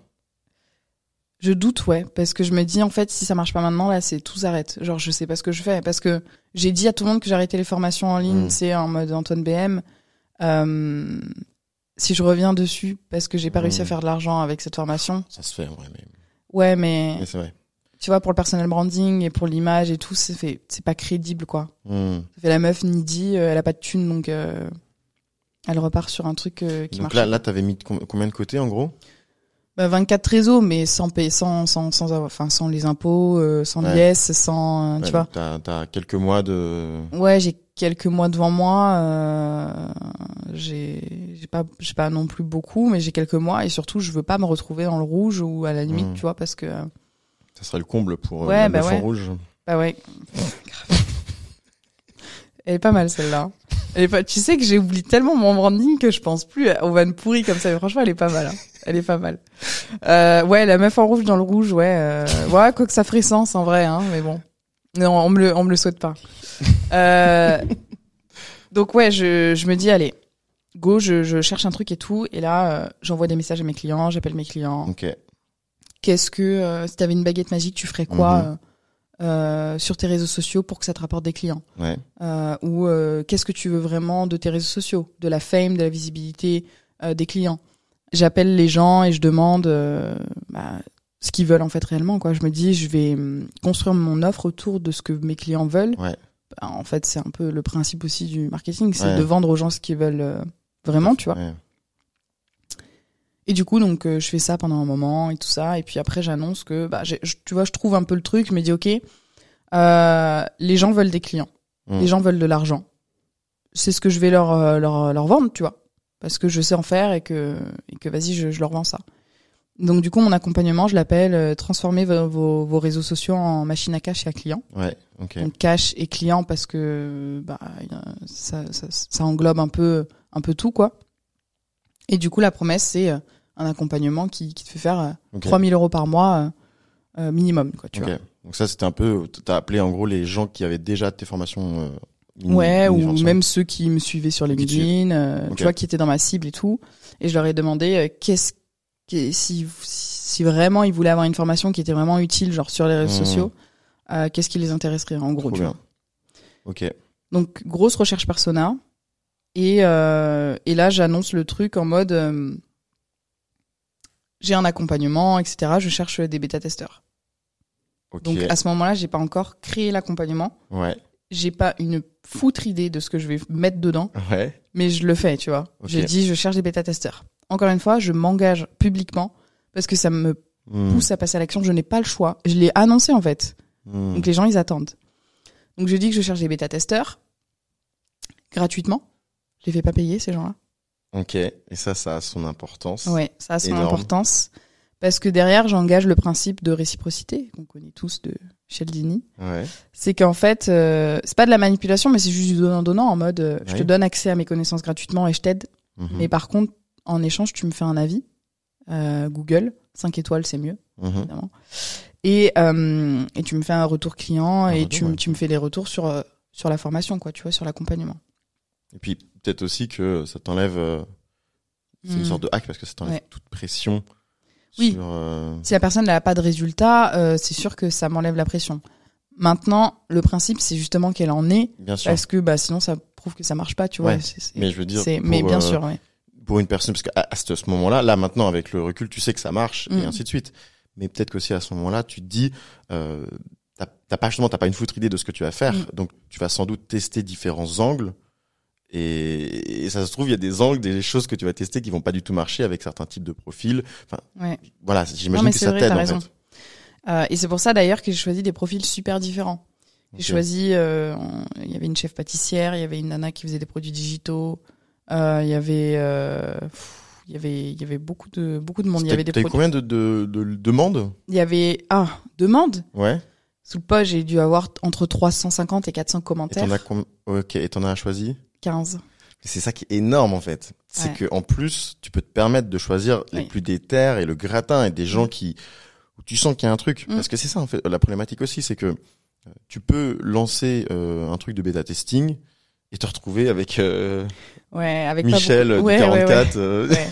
Je doute, ouais, parce que je me dis en fait si ça marche pas maintenant là, c'est tout s'arrête. Genre je sais pas ce que je fais parce que j'ai dit à tout le monde que j'arrêtais les formations en ligne, Mm. c'est en mode Antoine BM. Euh, si je reviens dessus parce que j'ai pas réussi à Mm. faire de l'argent avec cette formation. Ça se fait, ouais, mais, Ouais, mais mais c'est vrai. tu vois, pour le personal branding et pour l'image et tout, c'est fait, c'est pas crédible, quoi. Hmm. Ça fait la meuf needy, euh, elle a pas de thune, donc euh, elle repart sur un truc euh, qui Donc marche. là, là, t'avais mis com- combien de côté en gros? Bah, 24 réseaux, mais sans payer, sans, sans, sans, enfin, sans les impôts, euh, sans Ouais. l'IS, sans, euh, Ouais, tu vois. T'as, quelques mois de. Ouais, j'ai quelques mois devant moi. Euh, j'ai, j'ai pas, j'ai pas non plus beaucoup, mais j'ai quelques mois et surtout, je veux pas me retrouver dans le rouge ou à la limite, Mm. tu vois, parce que, euh, Ça serait le comble pour Ouais, bah ouais. rouge. bah ouais. Elle est pas mal celle-là. Elle est pas, tu sais que j'ai oublié tellement mon branding que je pense plus aux vannes pourries comme ça. Mais franchement, elle est pas mal. hein. Elle est pas mal. Euh, ouais, la meuf en rouge dans le rouge, ouais. Euh, ouais, quoi que ça ferait sens en vrai, hein, mais bon. Non, on me le, on me le souhaite pas. Euh, donc ouais, je, je me dis allez, go, je, je cherche un truc et tout, et là, j'envoie des messages à mes clients, j'appelle mes clients. Ok. Qu'est-ce que si t'avais une baguette magique, tu ferais quoi Mhm. euh, sur tes réseaux sociaux pour que ça te rapporte des clients? Ouais. euh, Ou euh, qu'est-ce que tu veux vraiment de tes réseaux sociaux, de la fame, de la visibilité des clients J'appelle les gens et je demande euh, bah, ce qu'ils veulent en fait réellement. Quoi, je me dis, je vais hum, construire mon offre autour de ce que mes clients veulent. Ouais. Bah, en fait, c'est un peu le principe aussi du marketing, c'est Ouais. de vendre aux gens ce qu'ils veulent euh, vraiment, tu vois. Ouais. Et du coup, donc, euh, je fais ça pendant un moment et tout ça. Et puis après, j'annonce que, bah, je- tu vois, je trouve un peu le truc. Je me dis, OK, euh, les gens veulent des clients. Mm. Les gens veulent de l'argent. C'est ce que je vais leur, leur, leur vendre, tu vois. Parce que je sais en faire et que, et que vas-y, je, je leur vends ça. Donc, du coup, mon accompagnement, je l'appelle euh, transformer vos, vos, vos réseaux sociaux en machine à cash et à client. Ouais. Ok. Donc, cash et client parce que, bah, ça, ça, ça englobe un peu, un peu tout, quoi. Et du coup, la promesse, c'est euh, un accompagnement qui, qui te fait faire euh, Ok. 3000 euros par mois euh, minimum, quoi, tu Ok. vois. Donc ça, c'était un peu. T'as appelé en gros les gens qui avaient déjà tes formations. euh, Ouais, ou même ceux qui me suivaient sur LinkedIn, euh, tu vois, qui étaient dans ma cible et tout. Et je leur ai demandé euh, qu'est-ce que si si vraiment ils voulaient avoir une formation qui était vraiment utile, genre sur les réseaux Mhm. sociaux, euh, qu'est-ce qui les intéresserait en gros, Trop tu bien. vois. Ok. Donc grosse recherche persona. Et euh, et là j'annonce le truc en mode j'ai un accompagnement, etc. Je cherche des bêta testeurs. Ok. Donc à ce moment-là, j'ai pas encore créé l'accompagnement. Ouais. J'ai pas une foutre idée de ce que je vais mettre dedans. Ouais. mais je le fais, tu vois. Ok. Je dis, je cherche des bêta-testeurs. Encore une fois, je m'engage publiquement parce que ça me Hmm. pousse à passer à l'action. Je n'ai pas le choix. Je l'ai annoncé, en fait. Hmm. Donc les gens, ils attendent. Donc je dis que je cherche des bêta-testeurs gratuitement. Je les fais pas payer, ces gens-là. Ok. Et ça, ça a son importance. Ouais, ça a son Énorme. importance. Parce que derrière, j'engage le principe de réciprocité, qu'on connaît tous de Cialdini. Ouais. C'est qu'en fait, euh, c'est pas de la manipulation, mais c'est juste du donnant-donnant en mode, euh, je te donne accès à mes connaissances gratuitement et je t'aide. Mhm. Mais par contre, en échange, tu me fais un avis. Euh, Google, 5 étoiles, c'est mieux, Mhm. évidemment. Et, et tu me fais un retour client Un et retour, tu, ouais. tu me fais les retours sur, sur la formation, quoi, tu vois, sur l'accompagnement. Et puis peut-être aussi que ça t'enlève. C'est une Mm. sorte de hack parce que ça t'enlève toute pression. Oui. Sur, euh, Si la personne n'a pas de résultat, euh, c'est sûr que ça m'enlève la pression. Maintenant, le principe, c'est justement qu'elle en ait, Bien sûr. parce que bah, sinon, ça prouve que ça marche pas, tu vois. Ouais. Mais je veux dire. pour, mais bien euh, sûr, ouais. Pour une personne, parce qu'à à ce ce moment-là, là maintenant avec le recul, tu sais que ça marche et Mm. ainsi de suite. Mais peut-être qu'aussi à ce moment-là, tu te dis, euh, t'as t'as pas justement, t'as pas une foutre idée de ce que tu vas faire, Mm. donc tu vas sans doute tester différents angles. Et, et ça se trouve, il y a des angles, des choses que tu vas tester qui vont pas du tout marcher avec certains types de profils. Enfin, Ouais. voilà, j'imagine que ça t'aide en fait. Euh, et c'est pour ça d'ailleurs que j'ai choisi des profils super différents. J'ai choisi, euh, il y avait une chef pâtissière, il y avait une nana qui faisait des produits digitaux, euh, il y avait, euh, il y avait, il y avait beaucoup de, beaucoup de monde. Il y avait des combien de, de, de demandes? Il y avait, ah, demande. Ouais. Sous le poste, j'ai dû avoir entre 350 et 400 Et commentaires. t'en as com- Ok. Et t'en as choisi? 15. C'est ça qui est énorme en fait. C'est Ouais. que en plus, tu peux te permettre de choisir les Oui. plus déterres et le gratin et des gens qui où tu sens qu'il y a un truc. Mm. Parce que c'est ça en fait la problématique aussi, c'est que euh, tu peux lancer euh, un truc de bêta testing et te retrouver avec euh, Ouais, avec Michel du ouais, ouais, ouais. 44. euh, Ouais.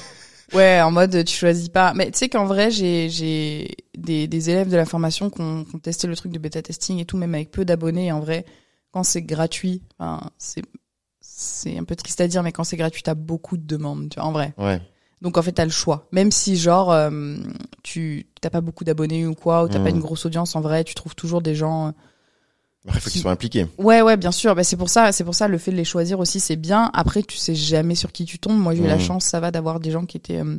Ouais, en mode tu choisis pas. Mais tu sais qu'en vrai, j'ai j'ai des, des élèves de la formation qui ont, qui ont testé le truc de bêta testing et tout, même avec peu d'abonnés. En vrai, quand c'est gratuit, enfin, c'est c'est un peu triste à dire, mais quand c'est gratuit, t'as beaucoup de demandes, tu vois, en vrai. Ouais. Donc en fait, t'as le choix. Même si genre euh, tu t'as pas beaucoup d'abonnés ou quoi, ou t'as pas une grosse audience, en vrai, tu trouves toujours des gens. euh, il faut Qui- qu'ils soient impliqués. Ouais, ouais, bien sûr. Bah, c'est pour ça, c'est pour ça le fait de les choisir aussi, c'est bien. Après, tu sais jamais sur qui tu tombes. Moi, j'ai eu la Mhm. chance, ça va, d'avoir des gens qui étaient euh,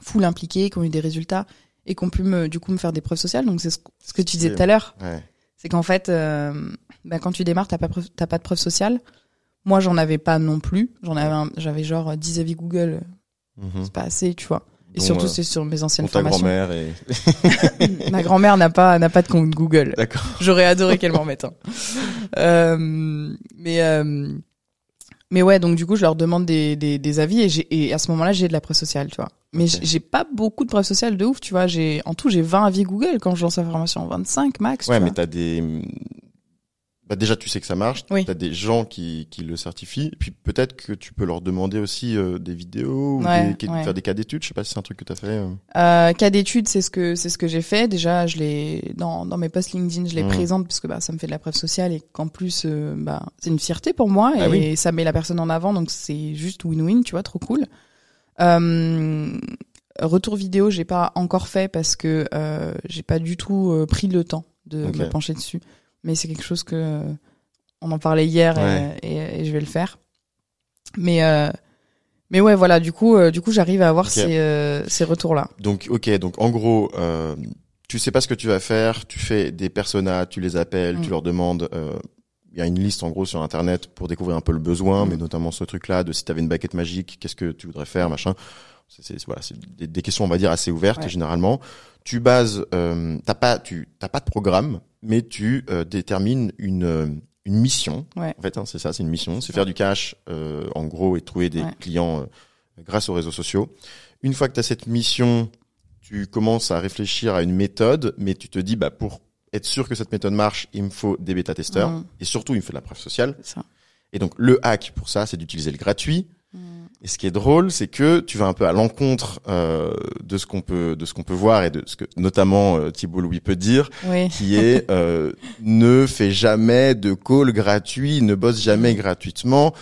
full impliqués, qui ont eu des résultats et qui ont pu me, du coup, me faire des preuves sociales. Donc c'est ce, ce que tu disais tout à l'heure. Ouais. C'est qu'en fait, euh, bah, quand tu démarres, t'as pas, t'as pas de preuves sociales. Moi, j'en avais pas non plus. J'en avais, un- j'avais genre 10 avis Google. Mhm. C'est pas assez, tu vois. Et surtout, euh, c'est sur mes anciennes Pour ta formations. grand-mère et. Ma grand-mère n'a pas n'a pas de compte Google. D'accord. J'aurais adoré qu'elle m'en mette un. Euh, mais euh, mais ouais, donc du coup, je leur demande des des, des avis et j'ai et à ce moment-là, j'ai de la preuve sociale, tu vois. Mais j'ai- pas beaucoup de preuves sociales de ouf, tu vois. J'ai en tout, j'ai 20 avis Google quand je lance la formation, 25 max. tu Ouais, vois. mais t'as des. Bah déjà, tu sais que ça marche. Oui. T'as des gens qui, qui le certifient. Puis peut-être que tu peux leur demander aussi euh, des vidéos ou Ouais, des, ouais. faire des cas d'études. Je sais pas si c'est un truc que t'as fait. euh. Euh, cas d'études, c'est ce que c'est ce que j'ai fait. Déjà, je les dans dans mes posts LinkedIn, je les Mhm. présente parce que bah ça me fait de la preuve sociale et qu'en plus bah c'est une fierté pour moi Ah et oui. ça met la personne en avant donc c'est juste win-win, tu vois, trop cool. Retour vidéo, j'ai pas encore fait parce que j'ai pas du tout pris le temps de me pencher dessus. Mais c'est quelque chose que euh, on en parlait hier et- Ouais. et, et je vais le faire. Mais euh, mais ouais, voilà, du coup, euh, du coup, j'arrive à avoir ces, euh, ces retours-là. Donc, ok. Donc, en gros, euh, tu sais pas ce que tu vas faire. Tu fais des personas, tu les appelles, Mm. tu leur demandes. euh, Il y a une liste en gros sur internet pour découvrir un peu le besoin, Mm. mais notamment ce truc-là de si tu avais une baguette magique, qu'est-ce que tu voudrais faire, machin. C'est c'est- voilà, c'est des, des questions on va dire assez ouvertes Ouais. généralement. Tu bases, euh, t'as pas, tu t'as pas de programme, mais tu euh, détermines une euh, une mission. Ouais. En fait, hein, c'est ça, c'est une mission, c'est faire du cash euh, en gros et trouver des Ouais. clients euh, grâce aux réseaux sociaux. Une fois que tu as cette mission, tu commences à réfléchir à une méthode, mais tu te dis bah pour être sûr que cette méthode marche, il me faut des bêta-testeurs Mm. et surtout il me faut de la preuve sociale. Ça. Et donc le hack pour ça, c'est d'utiliser le gratuit. Mm. Et ce qui est drôle, c'est que tu vas un peu à l'encontre euh, de ce qu'on peut de ce qu'on peut voir et de ce que notamment euh, Thibault Louis peut dire, Oui. qui est euh, ne fais jamais de call gratuit, ne bosse jamais gratuitement.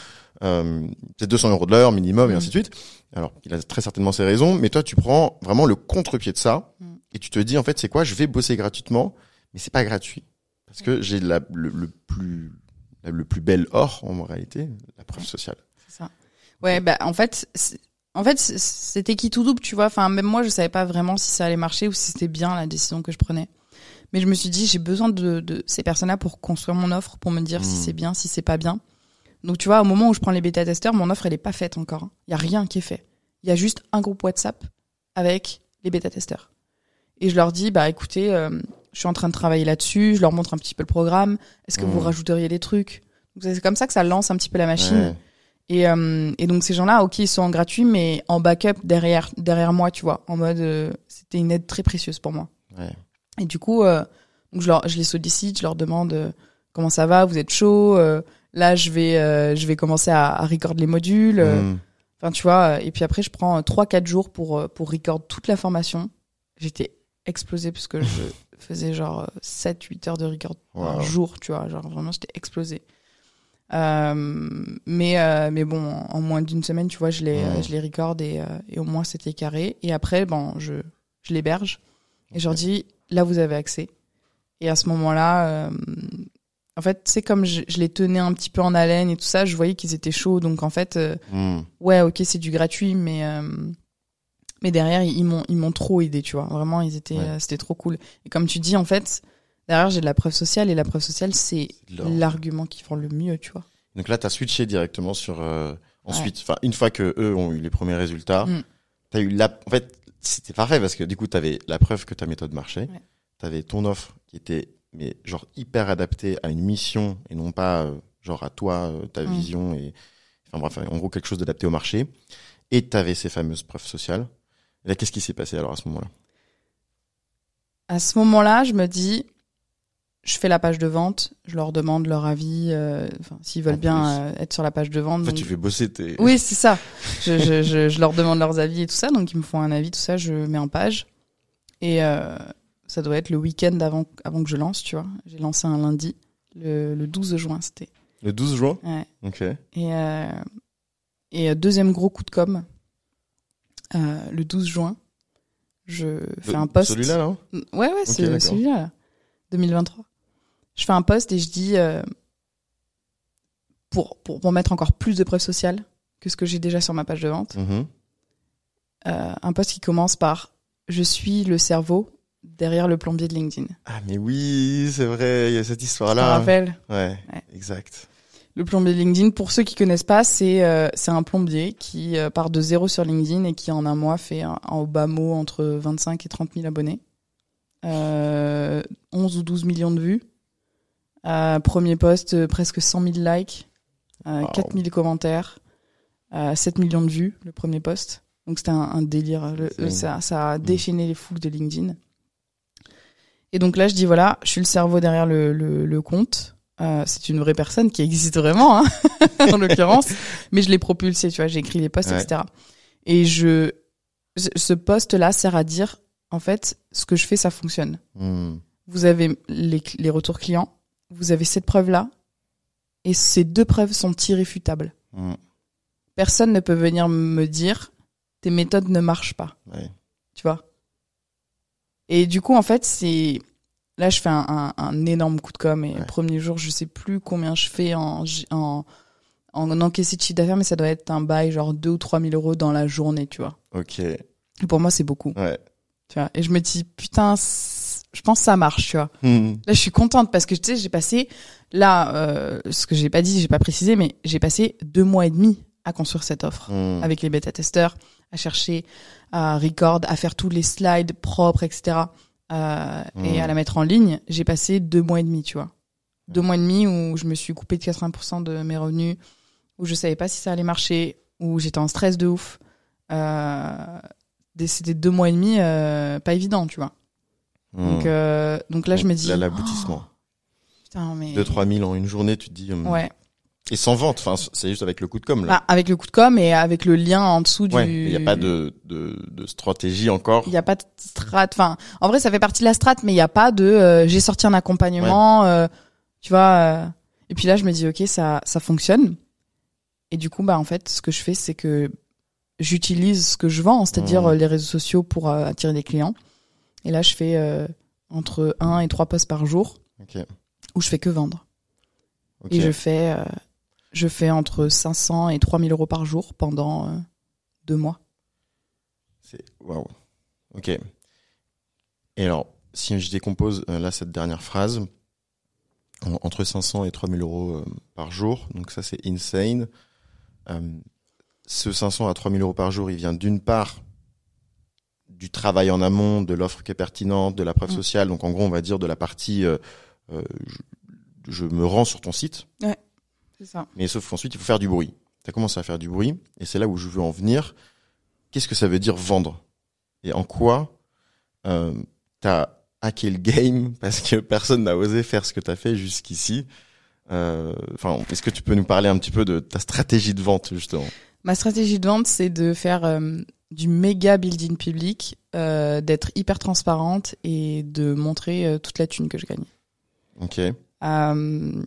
Euh, c'est 200 euros de l'heure minimum et Mm. ainsi de suite. Alors, il a très certainement ses raisons, mais toi, tu prends vraiment le contre-pied de ça Mm. et tu te dis en fait, c'est quoi? Je vais bosser gratuitement, mais c'est pas gratuit parce que j'ai la- le, le plus le plus bel or en réalité, la preuve sociale. Ouais, bah en fait, en fait, c'était qui tout double, tu vois. Enfin, même moi, je savais pas vraiment si ça allait marcher ou si c'était bien la décision que je prenais. Mais je me suis dit, j'ai besoin de, de ces personnes-là pour construire mon offre, pour me dire si Mm. c'est bien, si c'est pas bien. Donc, tu vois, au moment où je prends les bêta-testeurs, mon offre, elle est pas faite encore. Il y a rien qui est fait. Il y a juste un groupe WhatsApp avec les bêta-testeurs. Et je leur dis, bah écoutez, euh, je suis en train de travailler là-dessus, je leur montre un petit peu le programme. Est-ce que vous Mm. rajouteriez des trucs? Donc, C'est comme ça que ça lance un petit peu la machine. Ouais. Et, euh, et donc ces gens-là, ok, ils sont en gratuit, mais en backup derrière derrière moi, tu vois, en mode, euh, c'était une aide très précieuse pour moi. Ouais. Et du coup, euh, donc je, leur, je les sollicite, je leur demande euh, comment ça va, vous êtes chaud. euh, là, je vais euh, je vais commencer à, à record les modules. euh, Mm. Enfin, tu vois. Et puis après, je prends trois quatre jours pour pour record toute la formation. J'étais explosée parce que je faisais genre 7 8 heures de record par jour, tu vois, genre vraiment j'étais explosée. Euh, mais euh, mais bon, en moins d'une semaine, tu vois, je les Ouais. je les record et, euh, et au moins c'était carré. Et après, bon, je je l'héberge et je leur dis là vous avez accès. Et à ce moment-là, euh, en fait, c'est comme je, je les tenais un petit peu en haleine et tout ça, je voyais qu'ils étaient chauds. Donc en fait, euh, Mm. ouais, ok, c'est du gratuit, mais euh, mais derrière ils m'ont ils m'ont trop aidé, tu vois. Vraiment, ils étaient Ouais. c'était trop cool. Et comme tu dis, en fait, derrière j'ai de la preuve sociale et la preuve sociale c'est l'argument qui vend le mieux, tu vois. Donc là, tu as switché directement sur euh, ensuite, enfin une fois que eux ont eu les premiers résultats, Mm. tu as eu la en fait, c'était parfait parce que du coup, tu avais la preuve que ta méthode marchait. Ouais. Tu avais ton offre qui était mais genre hyper adaptée à une mission et non pas euh, genre à toi, euh, ta Mm. vision et enfin bref, en gros quelque chose d'adapté au marché. Et tu avais ces fameuses preuves sociales. Et là, qu'est-ce qui s'est passé alors à ce moment-là? À ce moment-là, je me dis, je fais la page de vente, je leur demande leur avis, euh, enfin s'ils veulent En bien euh, être sur la page de vente. En fait, donc- tu fais bosser tes Oui, c'est ça. Je, je, je, je leur demande leurs avis et tout ça, donc ils me font un avis, tout ça, je mets en page. Et euh, ça doit être le week-end avant, avant que je lance, tu vois. J'ai lancé un lundi, le, le 12 juin, c'était. Le 12 juin Ouais. Ok. Et, et deuxième gros coup de com, le 12 juin, je fais un post. Celui-là, là Ouais, ouais, ce- d'accord. celui-là, là, 2023. Je fais un post et je dis, euh, pour, pour, pour mettre encore plus de preuves sociales que ce que j'ai déjà sur ma page de vente, Mhm. euh, un post qui commence par Je suis le cerveau derrière le plombier de LinkedIn. Ah, mais oui, c'est vrai, il y a cette Tu te histoire-là. rappelles Ouais, Ouais. exact. Le plombier de LinkedIn, pour ceux qui connaissent pas, c'est euh, c'est un plombier qui part de zéro sur LinkedIn et qui en un mois fait un, un au bas mot entre 25 et 30 000 abonnés. Euh, 11 ou 12 millions de vues. Euh, premier post, euh, presque 100 000 likes. Euh, Wow. 4 000 commentaires. Euh, 7 millions de vues, le premier post. Donc c'était un, un délire. Le- ça, ça a déchaîné les foules de LinkedIn. Et donc là, je dis voilà, je suis le cerveau derrière le, le, le compte. Euh, c'est une vraie personne qui existe vraiment, hein, en l'occurrence. Mais je l'ai propulsé, tu vois, j'ai écrit les posts, Ouais. etc. Et je, ce- post-là sert à dire, en fait, ce que je fais, ça fonctionne. Hmm. Vous avez les, les retours clients, vous avez cette preuve-là, et ces deux preuves sont irréfutables. Hmm. Personne ne peut venir me dire, tes méthodes ne marchent pas Ouais. tu vois? Et du coup, en fait, c'est là, je fais un, un, un énorme coup de com. Et Ouais. le premier jour, je sais plus combien je fais en en en encaissé de chiffre d'affaires, mais ça doit être un bail genre 2 ou 3 000 euros dans la journée, tu vois. Ok. Et pour moi, c'est beaucoup, Ouais. tu vois? Et je me dis putain, c'est- je pense que ça marche, tu vois. Hmm. Là, je suis contente parce que tu sais, j'ai passé là, euh, ce que j'ai pas dit, j'ai pas précisé, mais j'ai passé deux mois et demi à construire cette offre Hmm. avec les bêta-testeurs, à chercher, à record, à faire tous les slides propres, etc. euh, et à la mettre en ligne. J'ai passé deux mois et demi, tu vois. Deux mois et demi où je me suis coupé de 80% de mes revenus, où je savais pas si ça allait marcher, où j'étais en stress de ouf. Euh, C'était deux mois et demi euh, pas évident, tu vois. Donc, euh, donc là, je me dis... Là, l'aboutissement. oh, putain, mais... 2-3 000 en une journée, tu te dis. hmm. Ouais. Et sans vente, enfin, c'est juste avec le coup de com, là. Bah, avec le coup de com et avec le lien en dessous ouais, du... il n'y a pas de, de, de stratégie encore. Il n'y a pas de strat. Enfin, en vrai, ça fait partie de la strat, mais il n'y a pas de euh, j'ai sorti un accompagnement, euh, tu vois. euh. et puis là, je me dis ok, ça ça fonctionne. Et du coup, bah en fait, ce que je fais, c'est que j'utilise ce que je vends, c'est-à-dire Mhm. euh, les réseaux sociaux pour euh, attirer des clients. Et là, je fais euh, entre 1 et 3 posts par jour où je fais que vendre. Et je fais euh, je fais entre 500 et 3000 euros par jour pendant euh, deux mois. C'est waouh. Ok. Et alors, si je décompose là cette dernière phrase, en- entre 500 et 3000 euros par jour, donc ça c'est insane. Ce 500 à 3000 euros par jour, il vient d'une part du travail en amont, de l'offre qui est pertinente, de la preuve Mm. sociale. Donc en gros, on va dire de la partie, euh, euh, je, je me rends sur ton site, C'est ça. mais sauf qu'ensuite, il faut faire du bruit. Tu as commencé à faire du bruit, et c'est là où je veux en venir. Qu'est-ce que ça veut dire vendre? Et en quoi euh, tu as hacké le game parce que personne n'a osé faire ce que tu as fait jusqu'ici? Euh, Enfin, est-ce que tu peux nous parler un petit peu de ta stratégie de vente, justement? Ma stratégie de vente, c'est de faire euh, du méga building public, euh, d'être hyper transparente et de montrer euh, toute la thune que je gagne. Ok. Euh,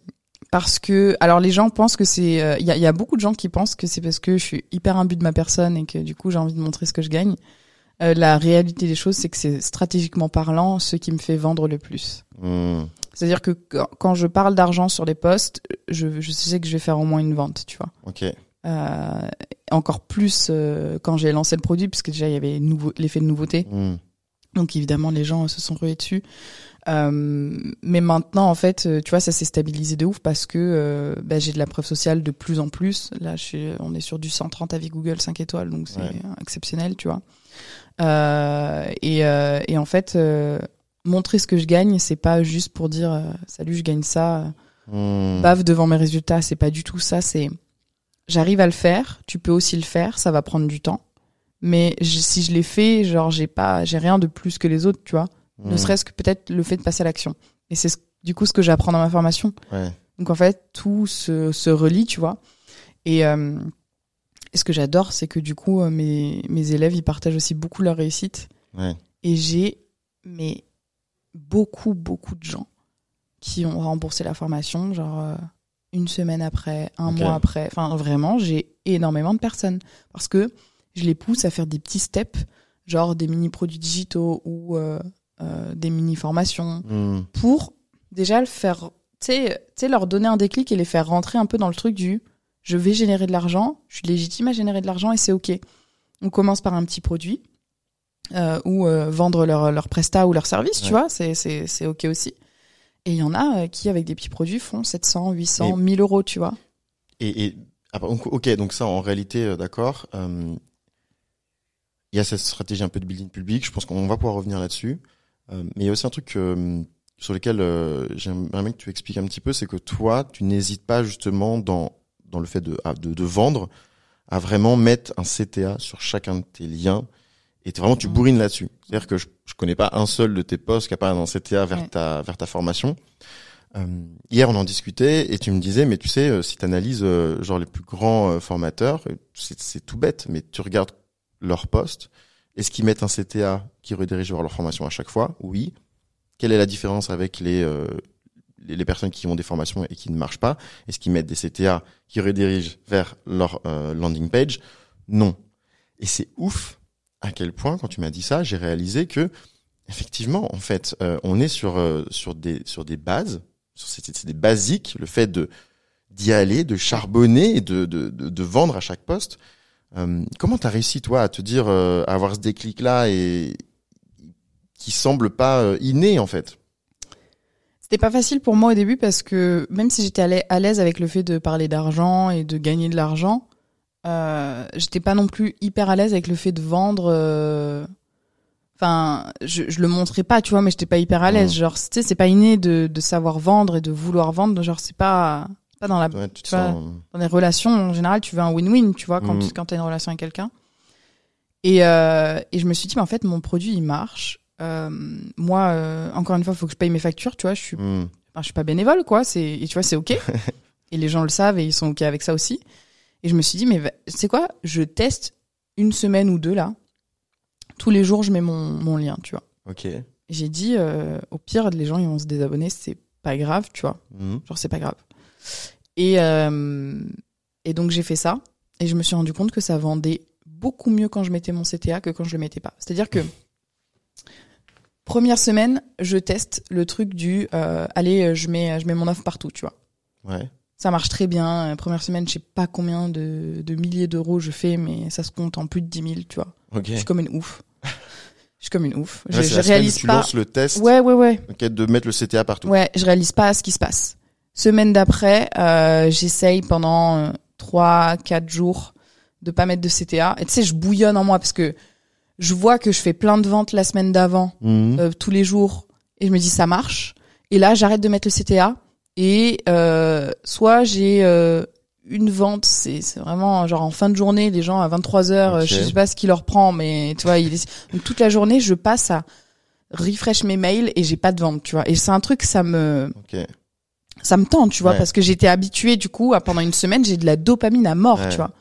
parce que, alors les gens pensent que c'est, il y, a, il y a beaucoup de gens qui pensent que c'est parce que je suis hyper imbu de ma personne et que du coup j'ai envie de montrer ce que je gagne. La réalité des choses, c'est que c'est stratégiquement parlant ce qui me fait vendre le plus. Hmm. C'est-à-dire que quand- je parle d'argent sur les posts, je, je sais que je vais faire au moins une vente, tu vois. Ok. Euh, encore plus euh, quand j'ai lancé le produit, puisque déjà il y avait l'effet de nouveauté. Hmm. Donc évidemment les gens euh, se sont rués dessus. Euh, mais maintenant en fait, tu vois, ça s'est stabilisé de ouf parce que bah, j'ai de la preuve sociale de plus en plus. Là, je suis, on est sur du 130 avis Google 5 étoiles, donc c'est Ouais. exceptionnel, tu vois. Et, et en fait, montrer ce que je gagne, c'est pas juste pour dire salut, je gagne ça Hmm. bave devant mes résultats. C'est pas du tout ça. C'est j'arrive à le faire. Tu peux aussi le faire. Ça va prendre du temps. Mais je- si je l'ai fait, genre j'ai pas, j'ai rien de plus que les autres, tu vois. Ne Hmm. serait-ce que peut-être le fait de passer à l'action. Et c'est ce- du coup ce que j'apprends dans ma formation. Ouais. Donc en fait tout se, se relie, tu vois. Et, euh, et ce que j'adore, c'est que du coup euh, mes mes élèves ils partagent aussi beaucoup leur réussite. Ouais. Et j'ai mais beaucoup beaucoup de gens qui ont remboursé la formation, genre euh, une semaine après, un mois après. Enfin, vraiment, j'ai énormément de personnes. Parce que je les pousse à faire des petits steps, genre des mini-produits digitaux ou euh, euh, des mini-formations, Hmm. pour déjà le faire, tu sais, tu sais, leur donner un déclic et les faire rentrer un peu dans le truc du je vais générer de l'argent, je suis légitime à générer de l'argent et c'est ok. On commence par un petit produit euh, ou euh, vendre leur, leur prestat ou leur service, Ouais. tu vois, c'est, c'est, c'est ok aussi. Et il y en a euh, qui, avec des petits produits, font 700, 800, Mais- 1000 euros, tu vois. Et, et ah, donc, ok, donc ça en réalité, euh, d'accord. euh, Il y a cette stratégie un peu de building public. Je pense qu'on va pouvoir revenir là-dessus. Euh, mais il y a aussi un truc euh, sur lequel euh, j'aimerais bien que tu expliques un petit peu, c'est que toi, tu n'hésites pas justement dans dans le fait de, à- de de vendre à vraiment mettre un CTA sur chacun de tes liens. Et vraiment tu bourrines là-dessus. C'est-à-dire que je, je connais pas un seul de tes posts qui a pas un CTA vers Ouais. ta vers ta formation. Euh, hier, on en discutait et tu me disais, mais tu sais, euh, si tu analyses genre les plus grands euh, formateurs, euh, c'est tout bête, mais tu regardes leurs posts, est-ce qu'ils mettent un CTA qui redirige vers leur formation à chaque fois? Oui. Quelle est la différence avec les, euh, les, les personnes qui ont des formations et qui ne marchent pas? Est-ce qu'ils mettent des CTA qui redirigent vers leur euh, landing page? Non. Et c'est ouf à quel point, quand tu m'as dit ça, j'ai réalisé que effectivement, en fait, euh, on est sur euh, sur des sur des bases, sur c'est des basiques, le fait de d'y aller, de charbonner et de de de, vendre à chaque poste. Euh, comment t'as réussi toi à te dire, euh, à avoir ce déclic là et qui semble pas euh, inné en fait? C'était pas facile pour moi au début parce que même si j'étais à l'aise avec le fait de parler d'argent et de gagner de l'argent, euh, j'étais pas non plus hyper à l'aise avec le fait de vendre. euh, Enfin, je, je le montrais pas, tu vois, mais j'étais pas hyper à l'aise. Mhm. Genre, tu sais, c'est pas inné de, de savoir vendre et de vouloir vendre. Genre, c'est pas pas dans la Ouais, tu vois, sens- dans les relations, en général, tu veux un win-win, tu vois, quand, Mhm. quand tu as une relation avec quelqu'un. Et, euh, et je me suis dit, mais en fait, mon produit, il marche. Euh, moi, euh, encore une fois, il faut que je paye mes factures, tu vois, je suis, enfin, je suis pas bénévole, quoi, c'est, et tu vois, c'est OK. et les gens le savent et ils sont OK avec ça aussi. Et je me suis dit, mais sais quoi, je teste une semaine ou deux, là. Tous les jours, je mets mon, mon lien, tu vois. Ok. J'ai dit, euh, au pire, les gens, ils vont se désabonner, c'est pas grave, tu vois. Hmm. Genre, c'est pas grave. Et, euh, et donc, j'ai fait ça. Et je me suis rendu compte que ça vendait beaucoup mieux quand je mettais mon CTA que quand je le mettais pas. C'est-à-dire que, première semaine, je teste le truc du, euh, allez, je mets, je mets mon offre partout, tu vois. Ouais. Ça marche très bien. Euh, Première semaine, je sais pas combien de, de milliers d'euros je fais, mais ça se compte en plus de 10 000, tu vois. Ok. Je suis comme une ouf. Je suis comme une ouf. Ouais, je je la réalise tu pas. lances le test Ouais, ouais, ouais. ok, de mettre le CTA partout. Ouais, je réalise pas ce qui se passe. Semaine d'après, euh, j'essaye pendant euh, trois, quatre jours de pas mettre de CTA. Et tu sais, je bouillonne en moi parce que je vois que je fais plein de ventes la semaine d'avant, Hmm. euh, tous les jours, et je me dis ça marche. Et là, j'arrête de mettre le CTA et euh, soit j'ai euh, une vente, c'est c'est vraiment genre en fin de journée, les gens à 23 heures, euh, je sais pas ce qui leur prend, mais tu vois, il est... donc toute la journée, je passe à refresh mes mails et j'ai pas de vente, tu vois. Et c'est un truc, ça me Ok. ça me tente, tu vois, Ouais. parce que j'étais habituée du coup à pendant une semaine, j'ai de la dopamine à mort, Ouais. tu vois.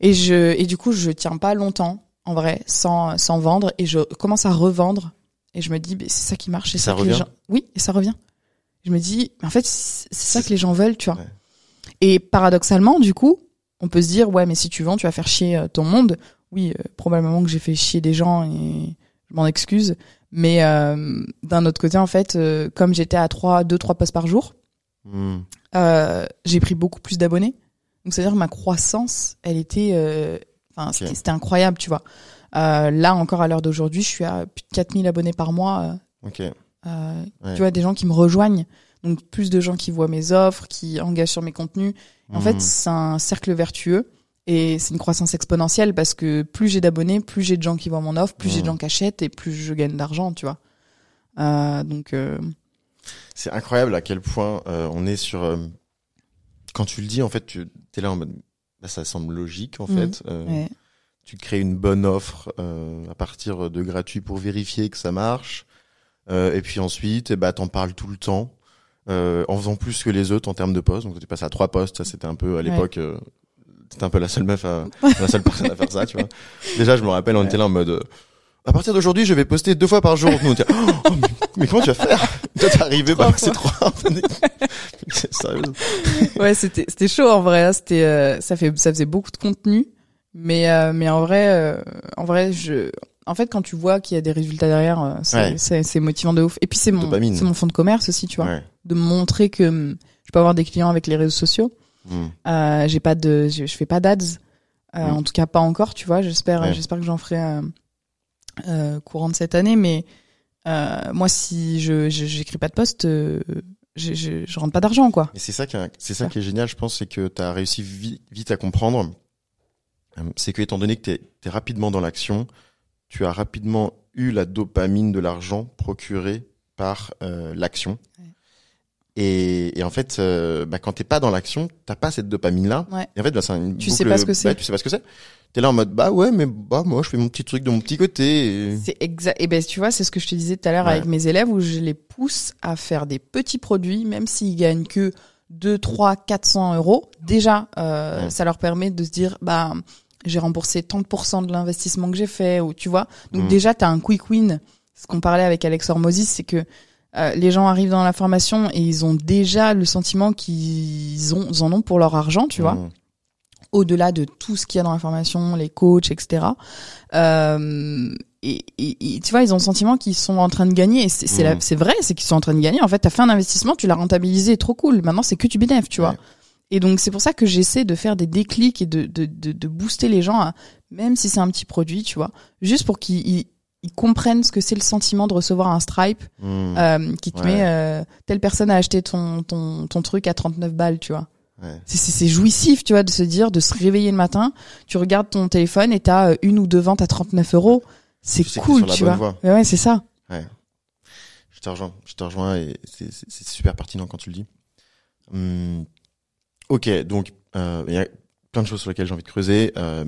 Et je et du coup, je tiens pas longtemps en vrai sans sans vendre et je commence à revendre et je me dis c'est ça qui marche, c'est Et ça, ça que les revient gens Oui, et ça revient. Je me dis en fait c'est ça que les gens veulent, tu vois. Ouais. Et paradoxalement, du coup, on peut se dire ouais, mais si tu vends, tu vas faire chier euh, ton monde. Oui, euh, probablement que j'ai fait chier des gens et je m'en excuse, mais euh, d'un autre côté en fait, euh, comme j'étais à trois deux trois posts par jour, Hmm. j'ai pris beaucoup plus d'abonnés. Donc c'est-à-dire que ma croissance, elle était, enfin c'était- incroyable, tu vois. Là encore à l'heure d'aujourd'hui, je suis à plus de 4000 abonnés par mois. Ok. Euh, Ouais. Tu vois, des gens qui me rejoignent. Donc plus de gens qui voient mes offres, qui engagent sur mes contenus. En Hmm. fait, c'est un cercle vertueux et c'est une croissance exponentielle parce que plus j'ai d'abonnés, plus j'ai de gens qui voient mon offre, plus j'ai de Mhm. gens qui achètent et plus je gagne d'argent, tu vois. Euh, donc euh, C'est incroyable à quel point euh, on est sur. quand tu le dis, en fait, tu es là en mode. bah, ça semble logique, en Mhm. fait. Ouais. Tu crées une bonne offre à partir de gratuit pour vérifier que ça marche. Euh, et puis ensuite, eh bah, t'en parles tout le temps. Euh, en faisant plus que les autres en termes de postes. Donc tu passes à trois postes. Ça, c'était un peu à l'époque. euh, C'était un peu la seule meuf, à, la seule personne à faire ça, tu vois. Déjà, je me rappelle, on était là en mode. euh, à partir d'aujourd'hui, je vais poster deux fois par jour. Nous, on dit, oh, mais, mais comment tu vas faire? Toi, t'es arrivé, bah, c'est sérieux. ouais, c'était c'était chaud en vrai. hein. C'était euh, ça fait ça faisait beaucoup de contenu, mais euh, mais en vrai euh, en vrai je en fait quand tu vois qu'il y a des résultats derrière, euh, c'est Ouais. motivant de ouf. Et puis c'est mon c'est mon fond de commerce aussi, tu vois, Ouais. de montrer que hum, je peux avoir des clients avec les réseaux sociaux. Mm. Euh, j'ai pas de je, je fais pas d'ads. Euh, Mm. En tout cas pas encore, tu vois. J'espère Ouais. j'espère que j'en ferai euh, courant de cette année, mais moi si je j'écris pas de post, euh, je, je je rentre pas d'argent quoi. Et c'est ça qui est, c'est ça Ça. qui est génial, je pense, c'est que tu as réussi vi- vite à comprendre. C'est que étant donné que tu es, rapidement dans l'action, tu as rapidement eu la dopamine de l'argent procurée par euh, l'action. Ouais. Et, et en fait, euh, bah, quand t'es pas dans l'action, t'as pas cette dopamine-là. Ouais. Et en fait, bah, c'est une Tu boucle- sais pas ce que c'est. bah, tu sais pas ce que c'est. T'es là en mode, bah ouais, mais bah moi, je fais mon petit truc de mon petit côté. et- C'est exact. Et ben tu vois, c'est ce que je te disais tout à l'heure Ouais. avec mes élèves où je les pousse à faire des petits produits, même s'ils gagnent que 2, 3, 400 euros. Déjà, euh, Ouais. ça leur permet de se dire, bah j'ai remboursé 30% de l'investissement que j'ai fait, ou tu vois. Donc Mm. déjà, t'as un quick win. Ce qu'on parlait avec Alex Hormozis, c'est que euh, les gens arrivent dans la formation et ils ont déjà le sentiment qu'ils ont, ils en ont pour leur argent, tu vois Mm. au-delà de tout ce qu'il y a dans la formation, les coachs, etc. Euh, et, et- et tu vois, ils ont le sentiment qu'ils sont en train de gagner. Et c'est c'est vrai, c'est qu'ils sont en train de gagner. En fait, t'as fait un investissement, tu l'as rentabilisé, trop cool. Maintenant, c'est que tu bénéfices, tu vois. Ouais. Et donc, c'est pour ça que j'essaie de faire des déclics et de, de, de, de booster les gens, à, même si c'est un petit produit, tu vois, juste pour qu'ils ils- comprennent ce que c'est le sentiment de recevoir un Stripe Mm. euh, qui te Ouais. met euh, telle personne a acheté ton, ton, ton truc à 39 balles, tu vois. Ouais. C'est- jouissif, tu vois, de se dire, de se réveiller le matin, tu regardes ton téléphone et t'as euh, une ou deux ventes à 39 euros. C'est cool, tu vois. voie. Ouais, ouais, c'est ça. Je te rejoins, je te rejoins et c'est super pertinent quand tu le dis. Hum, ok, donc euh, il y a plein de choses sur lesquelles j'ai envie de creuser, euh,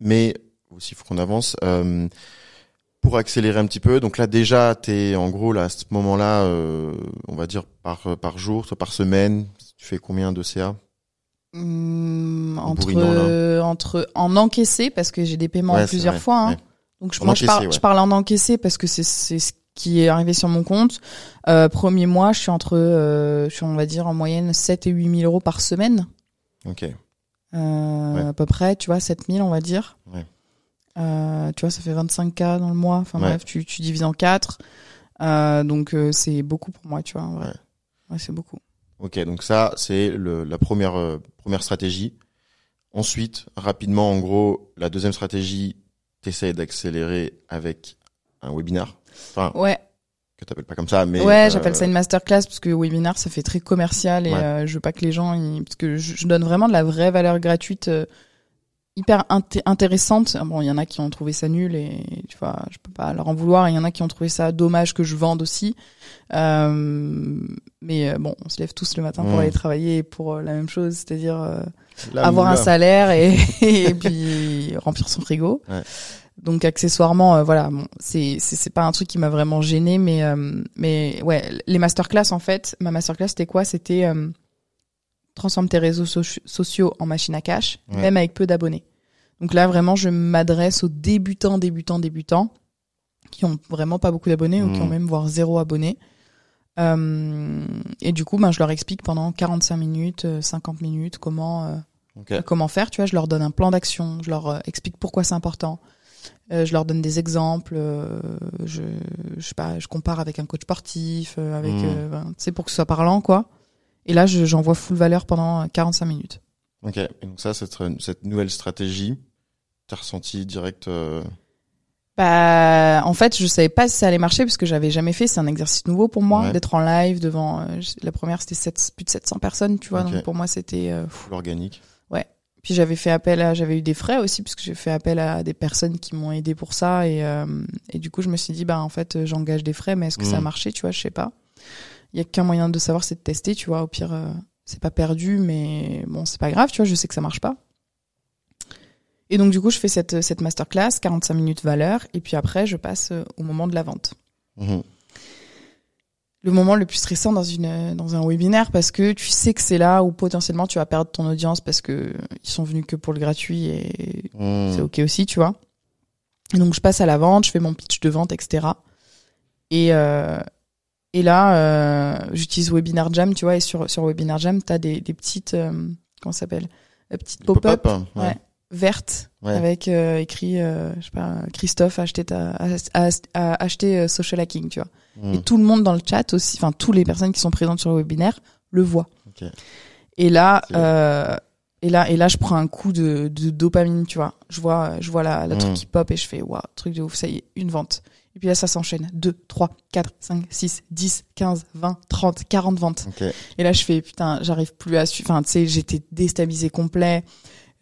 mais aussi il faut qu'on avance. Euh, pour accélérer un petit peu, donc là déjà t'es en gros là à ce moment-là, euh, on va dire par par jour, soit par semaine, tu fais combien de CA Hum, entre, euh, entre en encaissé parce que j'ai des paiements Ouais, plusieurs vrai, fois. Hein. ouais. Donc je, En moi je, encaissé, parle, ouais. je parle en encaissé parce que c'est c'est ce qui est arrivé sur mon compte. Euh, premier mois, je suis entre, euh, je suis on va dire en moyenne 7 et 8 000 euros par semaine. Ok. Euh, Ouais. à peu près, tu vois, 7000 on va dire. Ouais. Euh, tu vois, ça fait 25K dans le mois. Enfin Ouais. bref, tu, tu divises en 4. Euh, donc c'est beaucoup pour moi, tu vois, en vrai. Ouais. Ouais, c'est beaucoup. Ok, donc ça c'est la première première stratégie. Ensuite, rapidement, en gros, la deuxième stratégie, t'essayes d'accélérer avec un webinar. Enfin, Ouais, que t'appelles pas comme ça, mais ouais, euh, j'appelle ça une masterclass parce que webinar ça fait très commercial et Ouais. euh, je veux pas que les gens ils... parce que je, donne vraiment de la vraie valeur gratuite euh, hyper inté- intéressante. Bon, il y en a qui ont trouvé ça nul et tu vois, je peux pas leur en vouloir. Il y en a qui ont trouvé ça dommage que je vende aussi. Euh, mais euh, bon, on se lève tous le matin pour aller travailler pour euh, la même chose, c'est-à-dire euh, avoir un salaire et, et puis remplir son frigo. Ouais. Donc accessoirement, euh, voilà, bon, c'est c'est pas un truc qui m'a vraiment gêné, mais euh, mais ouais, les masterclass en fait, ma masterclass c'était quoi? C'était euh, transforme tes réseaux soci- sociaux en machine à cash, Ouais. même avec peu d'abonnés. Donc là vraiment, je m'adresse aux débutants, débutants, débutants qui ont vraiment pas beaucoup d'abonnés ou qui ont même voire zéro abonné. Et du coup, ben, je leur explique pendant 45 minutes, euh, 50 minutes comment comment faire, tu vois, je leur donne un plan d'action, je leur explique pourquoi c'est important. Euh, je leur donne des exemples, euh, je je sais pas, je compare avec un coach sportif, euh, avec euh, ben, tu sais pour que ce soit parlant quoi. Et là, je- j'envoie full valeur pendant euh, 45 minutes. Ok. Et donc ça, cette, cette nouvelle stratégie, t'as ressenti direct. euh, Bah, en fait, je savais pas si ça allait marcher parce que j'avais jamais fait. C'est un exercice nouveau pour moi Ouais. d'être en live devant. euh, la première, c'était plus de 700 personnes, tu vois. Donc pour moi, c'était. euh, organique. Puis j'avais fait appel à, j'avais eu des frais aussi puisque j'ai fait appel à des personnes qui m'ont aidé pour ça et euh, et du coup je me suis dit bah en fait euh, j'engage des frais mais est-ce que ça a Mhm. marché tu vois? Je sais pas. Il y a qu'un moyen de savoir c'est de tester tu vois au pire euh, c'est pas perdu mais bon c'est pas grave tu vois je sais que ça marche pas. Et donc du coup je fais cette cette masterclass 45 minutes valeur et puis après je passe euh, au moment de la vente Mhm. Le moment le plus stressant dans une dans un webinaire parce que tu sais que c'est là où potentiellement tu vas perdre ton audience parce que ils sont venus que pour le gratuit et Mhm. c'est ok aussi, tu vois. Et donc je passe à la vente, je fais mon pitch de vente, etc. Et euh, et là, euh, j'utilise Webinar Jam, tu vois, et sur sur Webinar Jam, t'as des des petites euh, comment s'appelle, des petites pop-up Pop-up, hein, ouais. Vertes Ouais. avec euh, écrit euh, je sais pas Christophe a acheté ta a, a- a acheté euh, social hacking, tu vois. Mm. Et tout le monde dans le chat aussi, enfin toutes les personnes qui sont présentes sur le webinaire le voient. Ok. Et là, euh, et là, et là, je prends un coup de, de dopamine, tu vois. Je vois, je vois la, la truc Mm. qui pop et je fais, waouh, truc de ouf, ça y est, une vente. Et puis là, ça s'enchaîne. 2, 3, 4, 5, 6, 10, 15, 20, 30, 40 ventes. Ok. Et là, je fais, putain, j'arrive plus à suivre. Enfin, tu sais, j'étais déstabilisée complet.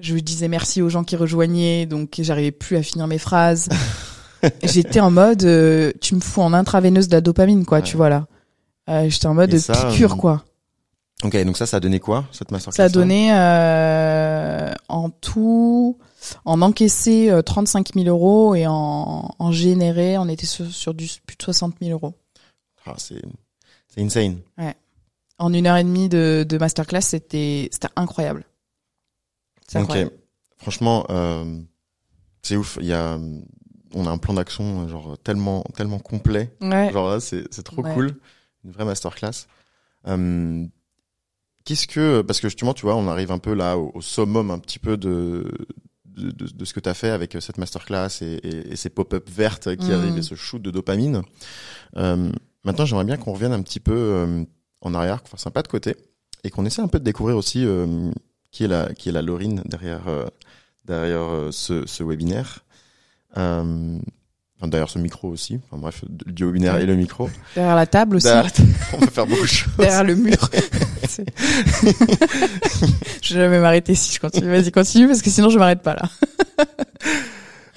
Je disais merci aux gens qui rejoignaient, donc j'arrivais plus à finir mes phrases. j'étais en mode, euh, tu me fous en intraveineuse de la dopamine, quoi, Ouais. tu vois là. Euh, j'étais en mode ça, piqûre, euh, quoi. Ok, donc ça, ça a donné quoi, cette masterclass Ça a donné euh, en tout, en encaissé euh, 35 000 euros et en, en généré, on était sur, sur du plus de 60 000 euros. Ah, c'est c'est insane. En une heure et demie de, de masterclass, c'était c'était incroyable. Ok. Franchement, euh, c'est ouf. Il y a, on a un plan d'action genre tellement tellement complet. Ouais. Genre là, c'est c'est trop Ouais. cool. Une vraie masterclass. Euh, Qu'est-ce que parce que justement, tu vois, on arrive un peu là au, au summum un petit peu de de, de, de ce que tu as fait avec cette masterclass et, et, et ces pop-up vertes qui Mm. arrivent et ce shoot de dopamine. Euh, maintenant, j'aimerais bien qu'on revienne un petit peu euh, en arrière, qu'on fasse un pas de côté et qu'on essaie un peu de découvrir aussi euh, qui est la qui est la Laurine derrière euh, derrière euh, ce, ce webinaire. Euh, derrière ce micro aussi. Enfin bref, du webinaire et le micro. Derrière la table aussi. Derrière- on peut faire beaucoup de choses. Derrière le mur. Je vais jamais m'arrêter si je continue. Vas-y, continue parce que sinon je m'arrête pas là.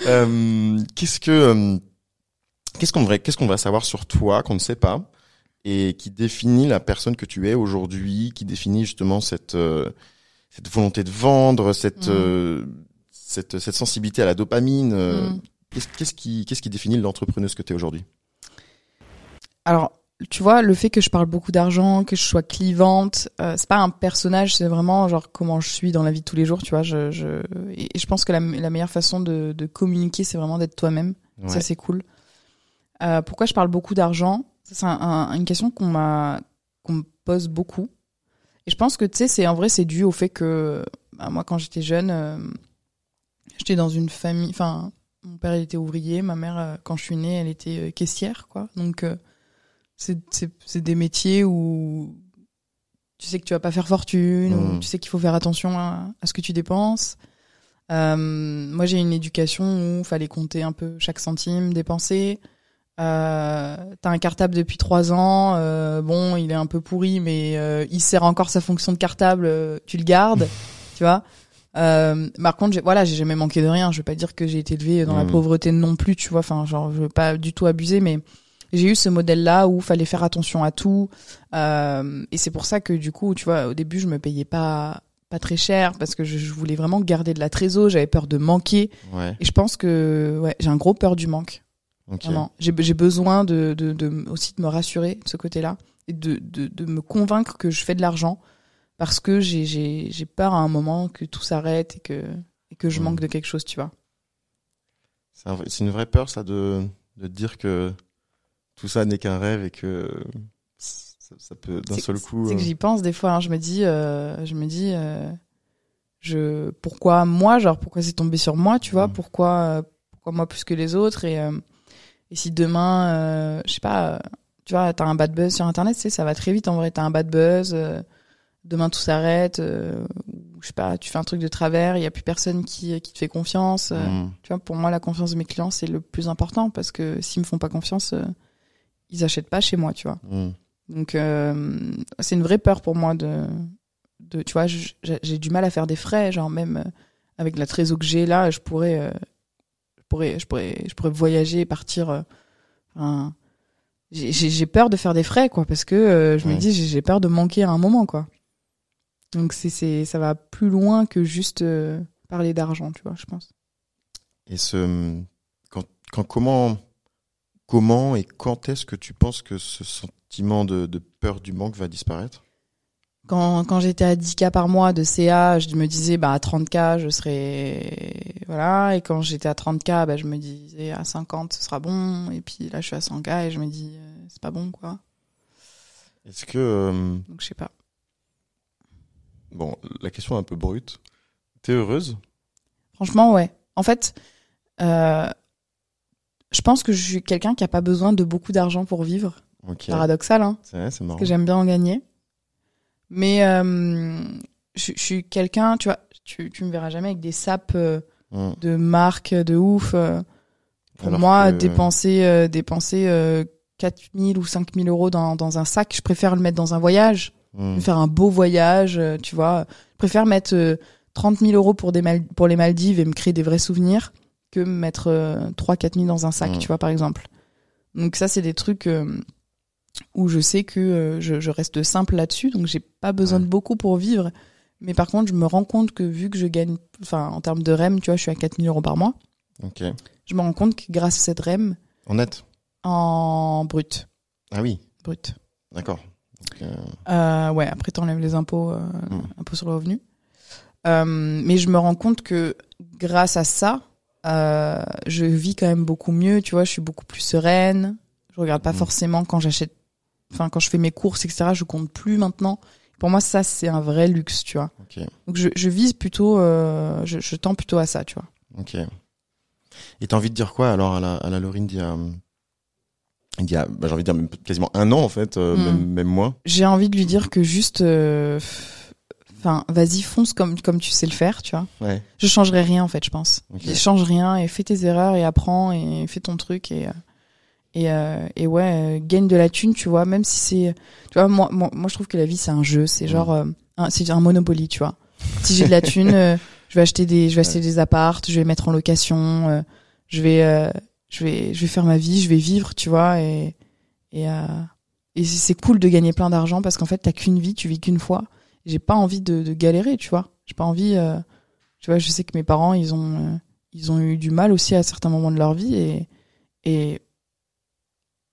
Euh, qu'est-ce que euh, qu'est-ce qu'on devrait qu'est-ce qu'on va savoir sur toi qu'on ne sait pas et qui définit la personne que tu es aujourd'hui, qui définit justement cette euh, cette volonté de vendre, cette Mm. euh, cette cette sensibilité à la dopamine. euh, Mm. Qu'est-ce qu'est-ce qui qu'est-ce qui définit l'entrepreneuse que tu es aujourd'hui? Alors, tu vois, le fait que je parle beaucoup d'argent, que je sois clivante, euh, c'est pas un personnage, c'est vraiment genre comment je suis dans la vie de tous les jours, tu vois. Je, je, et je pense que la, la meilleure façon de, de communiquer, c'est vraiment d'être toi-même. Ça, c'est cool. Euh, pourquoi je parle beaucoup d'argent? C'est un- un- une question qu'on m'a qu'on me pose beaucoup. Et je pense que tu sais, c'est en vrai, c'est dû au fait que bah, moi, quand j'étais jeune, euh, j'étais dans une famille. Enfin, mon père il était ouvrier, ma mère, euh, quand je suis née, elle était euh, caissière, quoi. Donc euh, c'est c'est des métiers où tu sais que tu vas pas faire fortune, Mm. ou tu sais qu'il faut faire attention à, à ce que tu dépenses. Moi, j'ai une éducation où fallait compter un peu chaque centime dépensé. Euh, T'as un cartable depuis trois ans. euh, bon, il est un peu pourri, mais euh, il sert encore sa fonction de cartable. euh, tu le gardes, tu vois. Euh, par contre, voilà, j'ai jamais manqué de rien. Je veux pas dire que j'ai été élevée dans la Mhm. pauvreté non plus, tu vois. Enfin, genre, je veux pas du tout abuser, mais j'ai eu ce modèle-là où fallait faire attention à tout. Euh, et c'est pour ça que du coup, tu vois, au début, je me payais pas pas très cher parce que je, je voulais vraiment garder de la trésor. J'avais peur de manquer. Ouais. Et je pense que ouais, j'ai un gros peur du manque. Ok. Vraiment. J'ai j'ai besoin de, de, de aussi de me rassurer de ce côté-là et de, de, de me convaincre que je fais de l'argent parce que j'ai j'ai j'ai peur à un moment que tout s'arrête et que et que je manque de quelque chose, tu vois. C'est un une vraie peur ça de de dire que tout ça n'est qu'un rêve et que ça, ça peut d'un seul coup. C'est que euh, j'y pense des fois. hein. je me dis, euh, je me dis, euh, je pourquoi moi, genre pourquoi c'est tombé sur moi, tu vois? Mm. Pourquoi euh, pourquoi moi plus que les autres? Et euh, et si demain, euh, je sais pas, euh, tu vois, t'as un bad buzz sur internet, tu sais, ça va très vite en vrai. T'as un bad buzz, euh, demain tout s'arrête, euh, ou je sais pas, tu fais un truc de travers, il y a plus personne qui qui te fait confiance. mm. tu vois, pour moi, la confiance de mes clients c'est le plus important parce que s'ils me font pas confiance, ils achètent pas chez moi, tu vois. Mm. Donc c'est une vraie peur pour moi de, de tu vois, j'ai du mal à faire des frais, genre même avec la trésor que j'ai là, je pourrais, pourrais, je pourrais, je pourrais voyager, partir. euh, j'ai- peur de faire des frais quoi, parce que euh, je me dis j'ai peur de manquer à un moment quoi. Donc c'est c'est ça va plus loin que juste euh, parler d'argent, tu vois, je pense. Et ce, quand, quand, comment, comment et quand est-ce que tu penses que ce sentiment de, de peur du manque va disparaître? Quand, quand j'étais à 10K par mois de CA, je me disais, bah, à 30K, je serais, voilà. Et quand j'étais à 30K, bah, je me disais, à 50, ce sera bon. Et puis là, je suis à 100K et je me dis, euh, c'est pas bon, quoi. Est-ce que euh, Donc, je sais pas. bon, la question est un peu brute. T'es heureuse? Franchement, ouais. En fait, euh, je pense que je suis quelqu'un qui a pas besoin de beaucoup d'argent pour vivre. Paradoxal, hein. C'est vrai, c'est marrant. Parce que j'aime bien en gagner. Mais euh, je, je suis quelqu'un, tu vois, tu, tu me verras jamais avec des sapes euh, Mm. de marque de ouf. euh. pour Alors moi, que- dépenser, euh, dépenser euh, 4000 ou 5000 euros dans, dans un sac, je préfère le mettre dans un voyage, Mm. faire un beau voyage, euh, tu vois. Je préfère mettre euh, 30 000 euros pour, des Mal- pour les Maldives et me créer des vrais souvenirs que me mettre euh, 3-4 000 dans un sac, Mm. tu vois, par exemple. Donc ça, c'est des trucs euh, où je sais que euh, je, je reste simple là-dessus, donc j'ai pas besoin Ouais. de beaucoup pour vivre. Mais par contre, je me rends compte que vu que je gagne, enfin, en termes de REM, tu vois, je suis à 4 000 euros par mois, Ok. je me rends compte que grâce à cette REM, En net? en brut, Ah oui, brut, d'accord. Euh, Euh, ouais, après t'enlèves les impôts, euh, Mm. impôts sur le revenu. Mais je me rends compte que grâce à ça, je vis quand même beaucoup mieux. Tu vois, je suis beaucoup plus sereine. Je regarde pas Mm. forcément quand j'achète, enfin quand je fais mes courses, etc. Je compte plus maintenant. Pour moi, ça c'est un vrai luxe, tu vois. Donc je, je vise plutôt, euh, je, je tends plutôt à ça, tu vois. Ok. Et t'as envie de dire quoi alors à la, à la Laurine d'il y a, il y a bah, j'ai envie de dire quasiment un an en fait, euh, Mm. même, même moins. J'ai envie de lui dire que juste, euh, enfin, vas-y fonce comme comme tu sais le faire, tu vois. Ouais. Je changerai rien en fait, je pense. Ok. Je change rien et fais tes erreurs et apprends et fais ton truc et et euh, et ouais, euh, gagne de la thune, tu vois, même si c'est tu vois moi moi, moi je trouve que la vie c'est un jeu, c'est genre euh, c'est un monopoly, tu vois. Si j'ai de la thune, euh, je vais acheter des je vais acheter des appartes, je vais mettre en location, euh, je vais euh, je vais je vais faire ma vie, je vais vivre, tu vois et et euh, et c'est- cool de gagner plein d'argent parce qu'en fait t'as qu'une vie, tu vis qu'une fois. J'ai pas envie de, de galérer, tu vois. J'ai pas envie euh, tu vois, je sais que mes parents, ils ont, ils ont eu du mal aussi à certains moments de leur vie et, et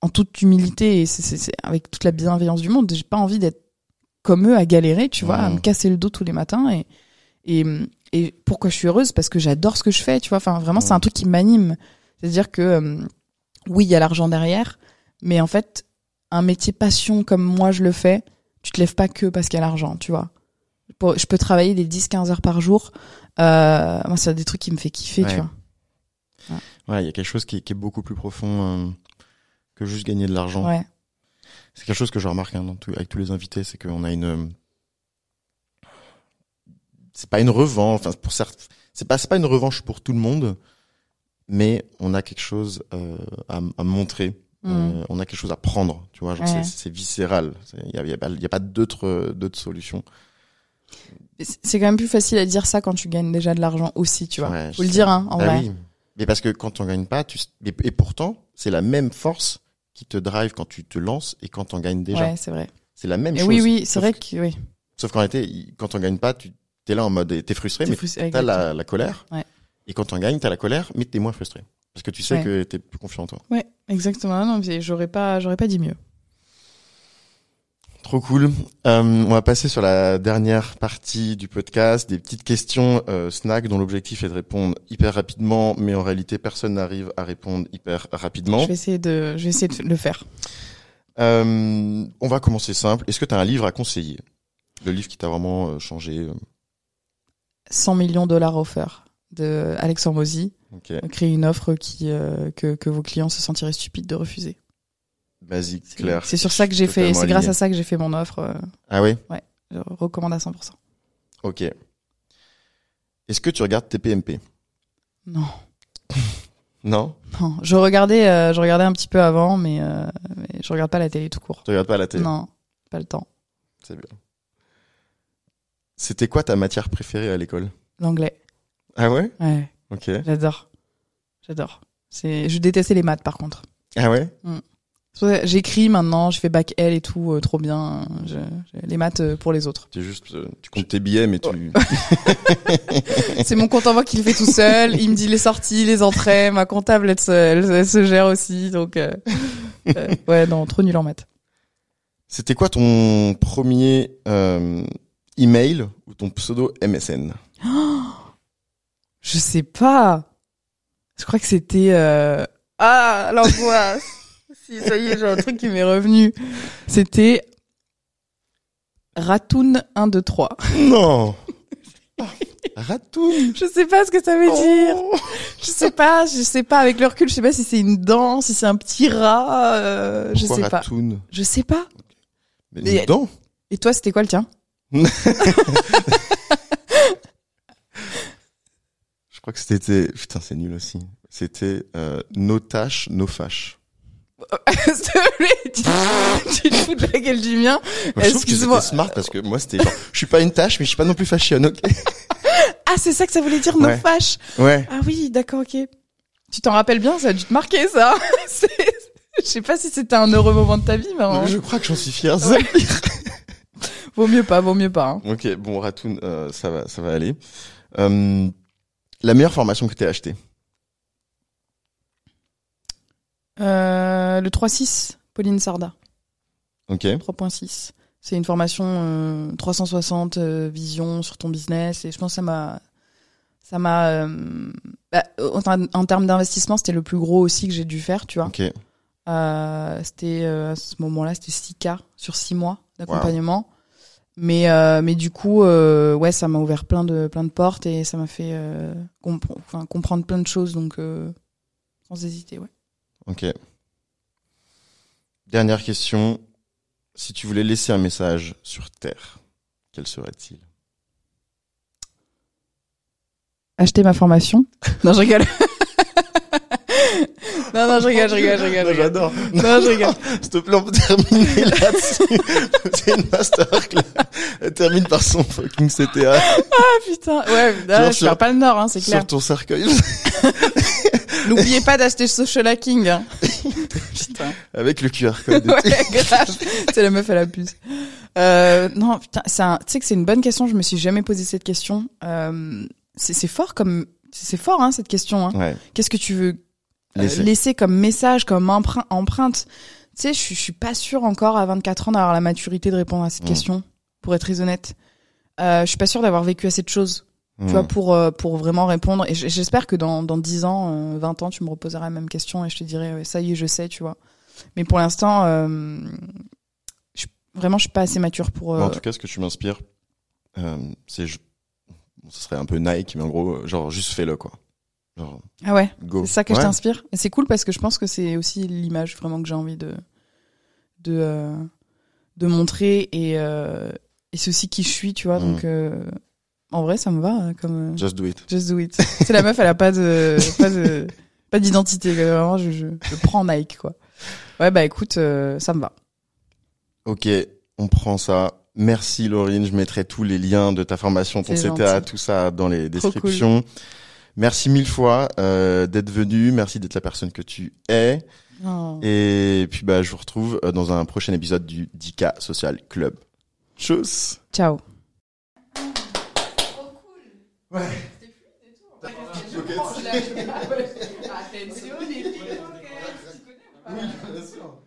en toute humilité et c'est, avec toute la bienveillance du monde, j'ai pas envie d'être comme eux à galérer, tu vois, à Mhm. me casser le dos tous les matins et, et, et pourquoi je suis heureuse? Parce que j'adore ce que je fais, tu vois. Enfin, vraiment, c'est Mhm. un truc qui m'anime. C'est-à-dire que euh, oui, il y a l'argent derrière, mais en fait, un métier passion comme moi je le fais, tu te lèves pas que parce qu'il y a l'argent, tu vois. Je peux travailler des 10-15 heures par jour. Euh, moi, c'est des trucs qui me fait kiffer, Ouais. tu vois. Ouais, il y a quelque chose qui, est- qui est beaucoup plus profond euh, que juste gagner de l'argent. Ouais. C'est quelque chose que je remarque hein, tout- avec tous les invités, c'est qu'on a une. euh, C'est pas une revanche. Enfin, pour certes, c'est pas c'est pas une revanche pour tout le monde, mais on a quelque chose euh, à, à montrer. Mm. Euh, on a quelque chose à prendre. Tu vois, Ouais. c'est- viscéral. Il y a, y a pas, y a pas d'autres d'autres solutions. C'est quand même plus facile à dire ça quand tu gagnes déjà de l'argent aussi, tu vois. Ouais, Faut le sais. dire, hein, en Bah vrai. oui. Mais parce que quand on gagne pas, tu et, pourtant c'est la même force qui te drive quand tu te lances et quand on gagne déjà. Ouais, c'est vrai. C'est la même Et chose. oui, oui, c'est vrai que- oui. Sauf qu'en réalité, quand on gagne pas, tu es là en mode, t'es frustré, mais frustré, t'as la, la colère. Ouais. Et quand on gagne, t'as la colère, mais t'es moins frustré. Parce que tu sais Ouais. que t'es plus confiant en toi. Ouais, exactement. Non, j'aurais pas, j'aurais pas dit mieux. Trop cool. Euh, on va passer sur la dernière partie du podcast, des petites questions euh, snack dont l'objectif est de répondre hyper rapidement, mais en réalité personne n'arrive à répondre hyper rapidement. Je vais essayer de, je vais essayer de le faire. Euh, on va commencer simple. Est-ce que tu as un livre à conseiller? Le livre qui t'a vraiment euh, changé euh, 100 millions de dollars offerts de Alexandre Mozy. Ok, Créer une offre qui, euh, que, que vos clients se sentiraient stupides de refuser. Basique, C'est- clair. C'est sur ça que j'ai fait, c'est grâce à ça que j'ai fait mon offre. euh, Ah oui? je recommande à 100%. Ok. Est-ce que tu regardes TPMP Non. Non? Non, je regardais, euh, je regardais un petit peu avant, mais, euh, mais je regarde pas la télé tout court. Tu regardes pas la télé? Non, pas le temps. C'est bien. C'était quoi ta matière préférée à l'école? L'anglais, Ah ouais? Ouais, Ok. j'adore, j'adore. C'est, je détestais les maths par contre. Ah ouais? Que J'écris maintenant, je fais bac L et tout, euh, trop bien. Je- les maths euh, pour les autres. Tu juste, euh, tu comptes tes billets, mais tu. C'est mon compte en banque qui le fait tout seul. Il me dit les sorties, les entrées. Ma comptable, elle se, elle, elle se gère aussi. Donc, euh, euh, ouais, non, trop nul en maths. C'était quoi ton premier euh, email ou ton pseudo MSN Je sais pas. Je crois que c'était euh... ah l'angoisse. Si ça y est, j'ai un truc qui m'est revenu. C'était Ratoon 1 2 3. Non Ratoon Je sais pas ce que ça veut dire. Oh. Je sais pas, je sais pas avec le recul, je sais pas si c'est une dent, si c'est un petit rat, euh, je sais pas. Ratoon Je sais pas. Mais Mais- une dent Et toi, c'était quoi le tien? Je crois que c'était... Putain, c'est nul aussi. C'était euh, No tâche, no fâche. Tu, te fous de la gueule du mien. Moi, je trouve que Excuse-moi. c'était smart parce que moi, c'était genre... Je suis pas une tâche, mais je suis pas non plus fashion, ok Ah, c'est ça que ça voulait dire, no Ouais. fâche. Ouais. Ah oui, d'accord, ok. Tu t'en rappelles bien, ça a dû te marquer, ça. Je sais pas si c'était un heureux moment de ta vie, mais Je crois que j'en suis fier. Ouais. vaut mieux pas, vaut mieux pas. hein. Ok, bon, Ratoon, euh, ça va, ça va aller. Euh, la meilleure formation que t'aies achetée? Euh, le 3.6, Pauline Sarda, Ok. 3.6. C'est une formation euh, 360 euh, vision sur ton business et je pense que ça m'a ça m'a euh, bah, en, termes d'investissement, c'était le plus gros aussi que j'ai dû faire, tu vois. Ok. Euh, c'était euh, à ce moment-là, c'était 6K sur 6 mois d'accompagnement. Mais euh, mais du coup euh, ouais, ça m'a ouvert plein de plein de portes et ça m'a fait euh, compre- enfin, comprendre plein de choses donc sans hésiter, ouais. Ok. Dernière question. Si tu voulais laisser un message sur Terre, quel serait-il? Acheter ma formation? Non, je rigole. non non, je rigole, je rigole, je rigole. J'adore. Non, je rigole. S'il te plaît, on peut terminer là-dessus. C'est une masterclass. Elle termine par son fucking CTA Ah putain, ouais, là, je sur- perds pas le nord hein, c'est clair. sur ton cercueil N'oubliez pas d'acheter Social Hacking. hein. putain. avec le QR code. ouais, grave. C'est la meuf à la puce. Euh, non, putain, c'est un- tu sais que c'est une bonne question. Je me suis jamais posé cette question. Euh, c'est c'est fort comme, c'est fort hein, cette question. Hein. Ouais. Qu'est-ce que tu veux euh, Laisser. laisser comme message, comme emprunt- empreinte? Tu sais, je, suis- je suis pas sûre encore à 24 ans d'avoir la maturité de répondre à cette question. Pour être très honnête, euh, je suis pas sûre d'avoir vécu assez de choses Hmm. tu vois, pour, euh, pour vraiment répondre. Et j'espère que dans, dans 10 ans, euh, 20 ans, tu me reposeras la même question et je te dirai, ouais, ça y est, je sais, tu vois. Mais pour l'instant, euh, je, vraiment, je suis pas assez mature pour. Bon, euh, en tout cas, ce que tu m'inspires, euh, c'est, je- bon, ce serait un peu Nike, mais en gros, euh, genre, juste fais-le, quoi. Genre, Ah ouais, c'est ça que je t'inspire. Et c'est cool parce que je pense que c'est aussi l'image vraiment que j'ai envie de, de, euh, de montrer et, euh, et c'est aussi qui je suis, tu vois. Mm. Donc, euh, en vrai, ça me va, euh, comme. euh, Just do it. Just do it. c'est la meuf, elle a pas de, pas de, pas d'identité. Vraiment, je, je, je prends Nike, quoi. Ouais, bah écoute, euh, ça me va. Ok, on prend ça. Merci Laurine, je mettrai tous les liens de ta formation, ton CTA, tout ça dans les descriptions. Merci mille fois euh, d'être venu, merci d'être la personne que tu es. Oh. Et puis bah je vous retrouve euh, dans un prochain épisode du 10K Social Club. Tchuss Ciao. Oui, bien sûr.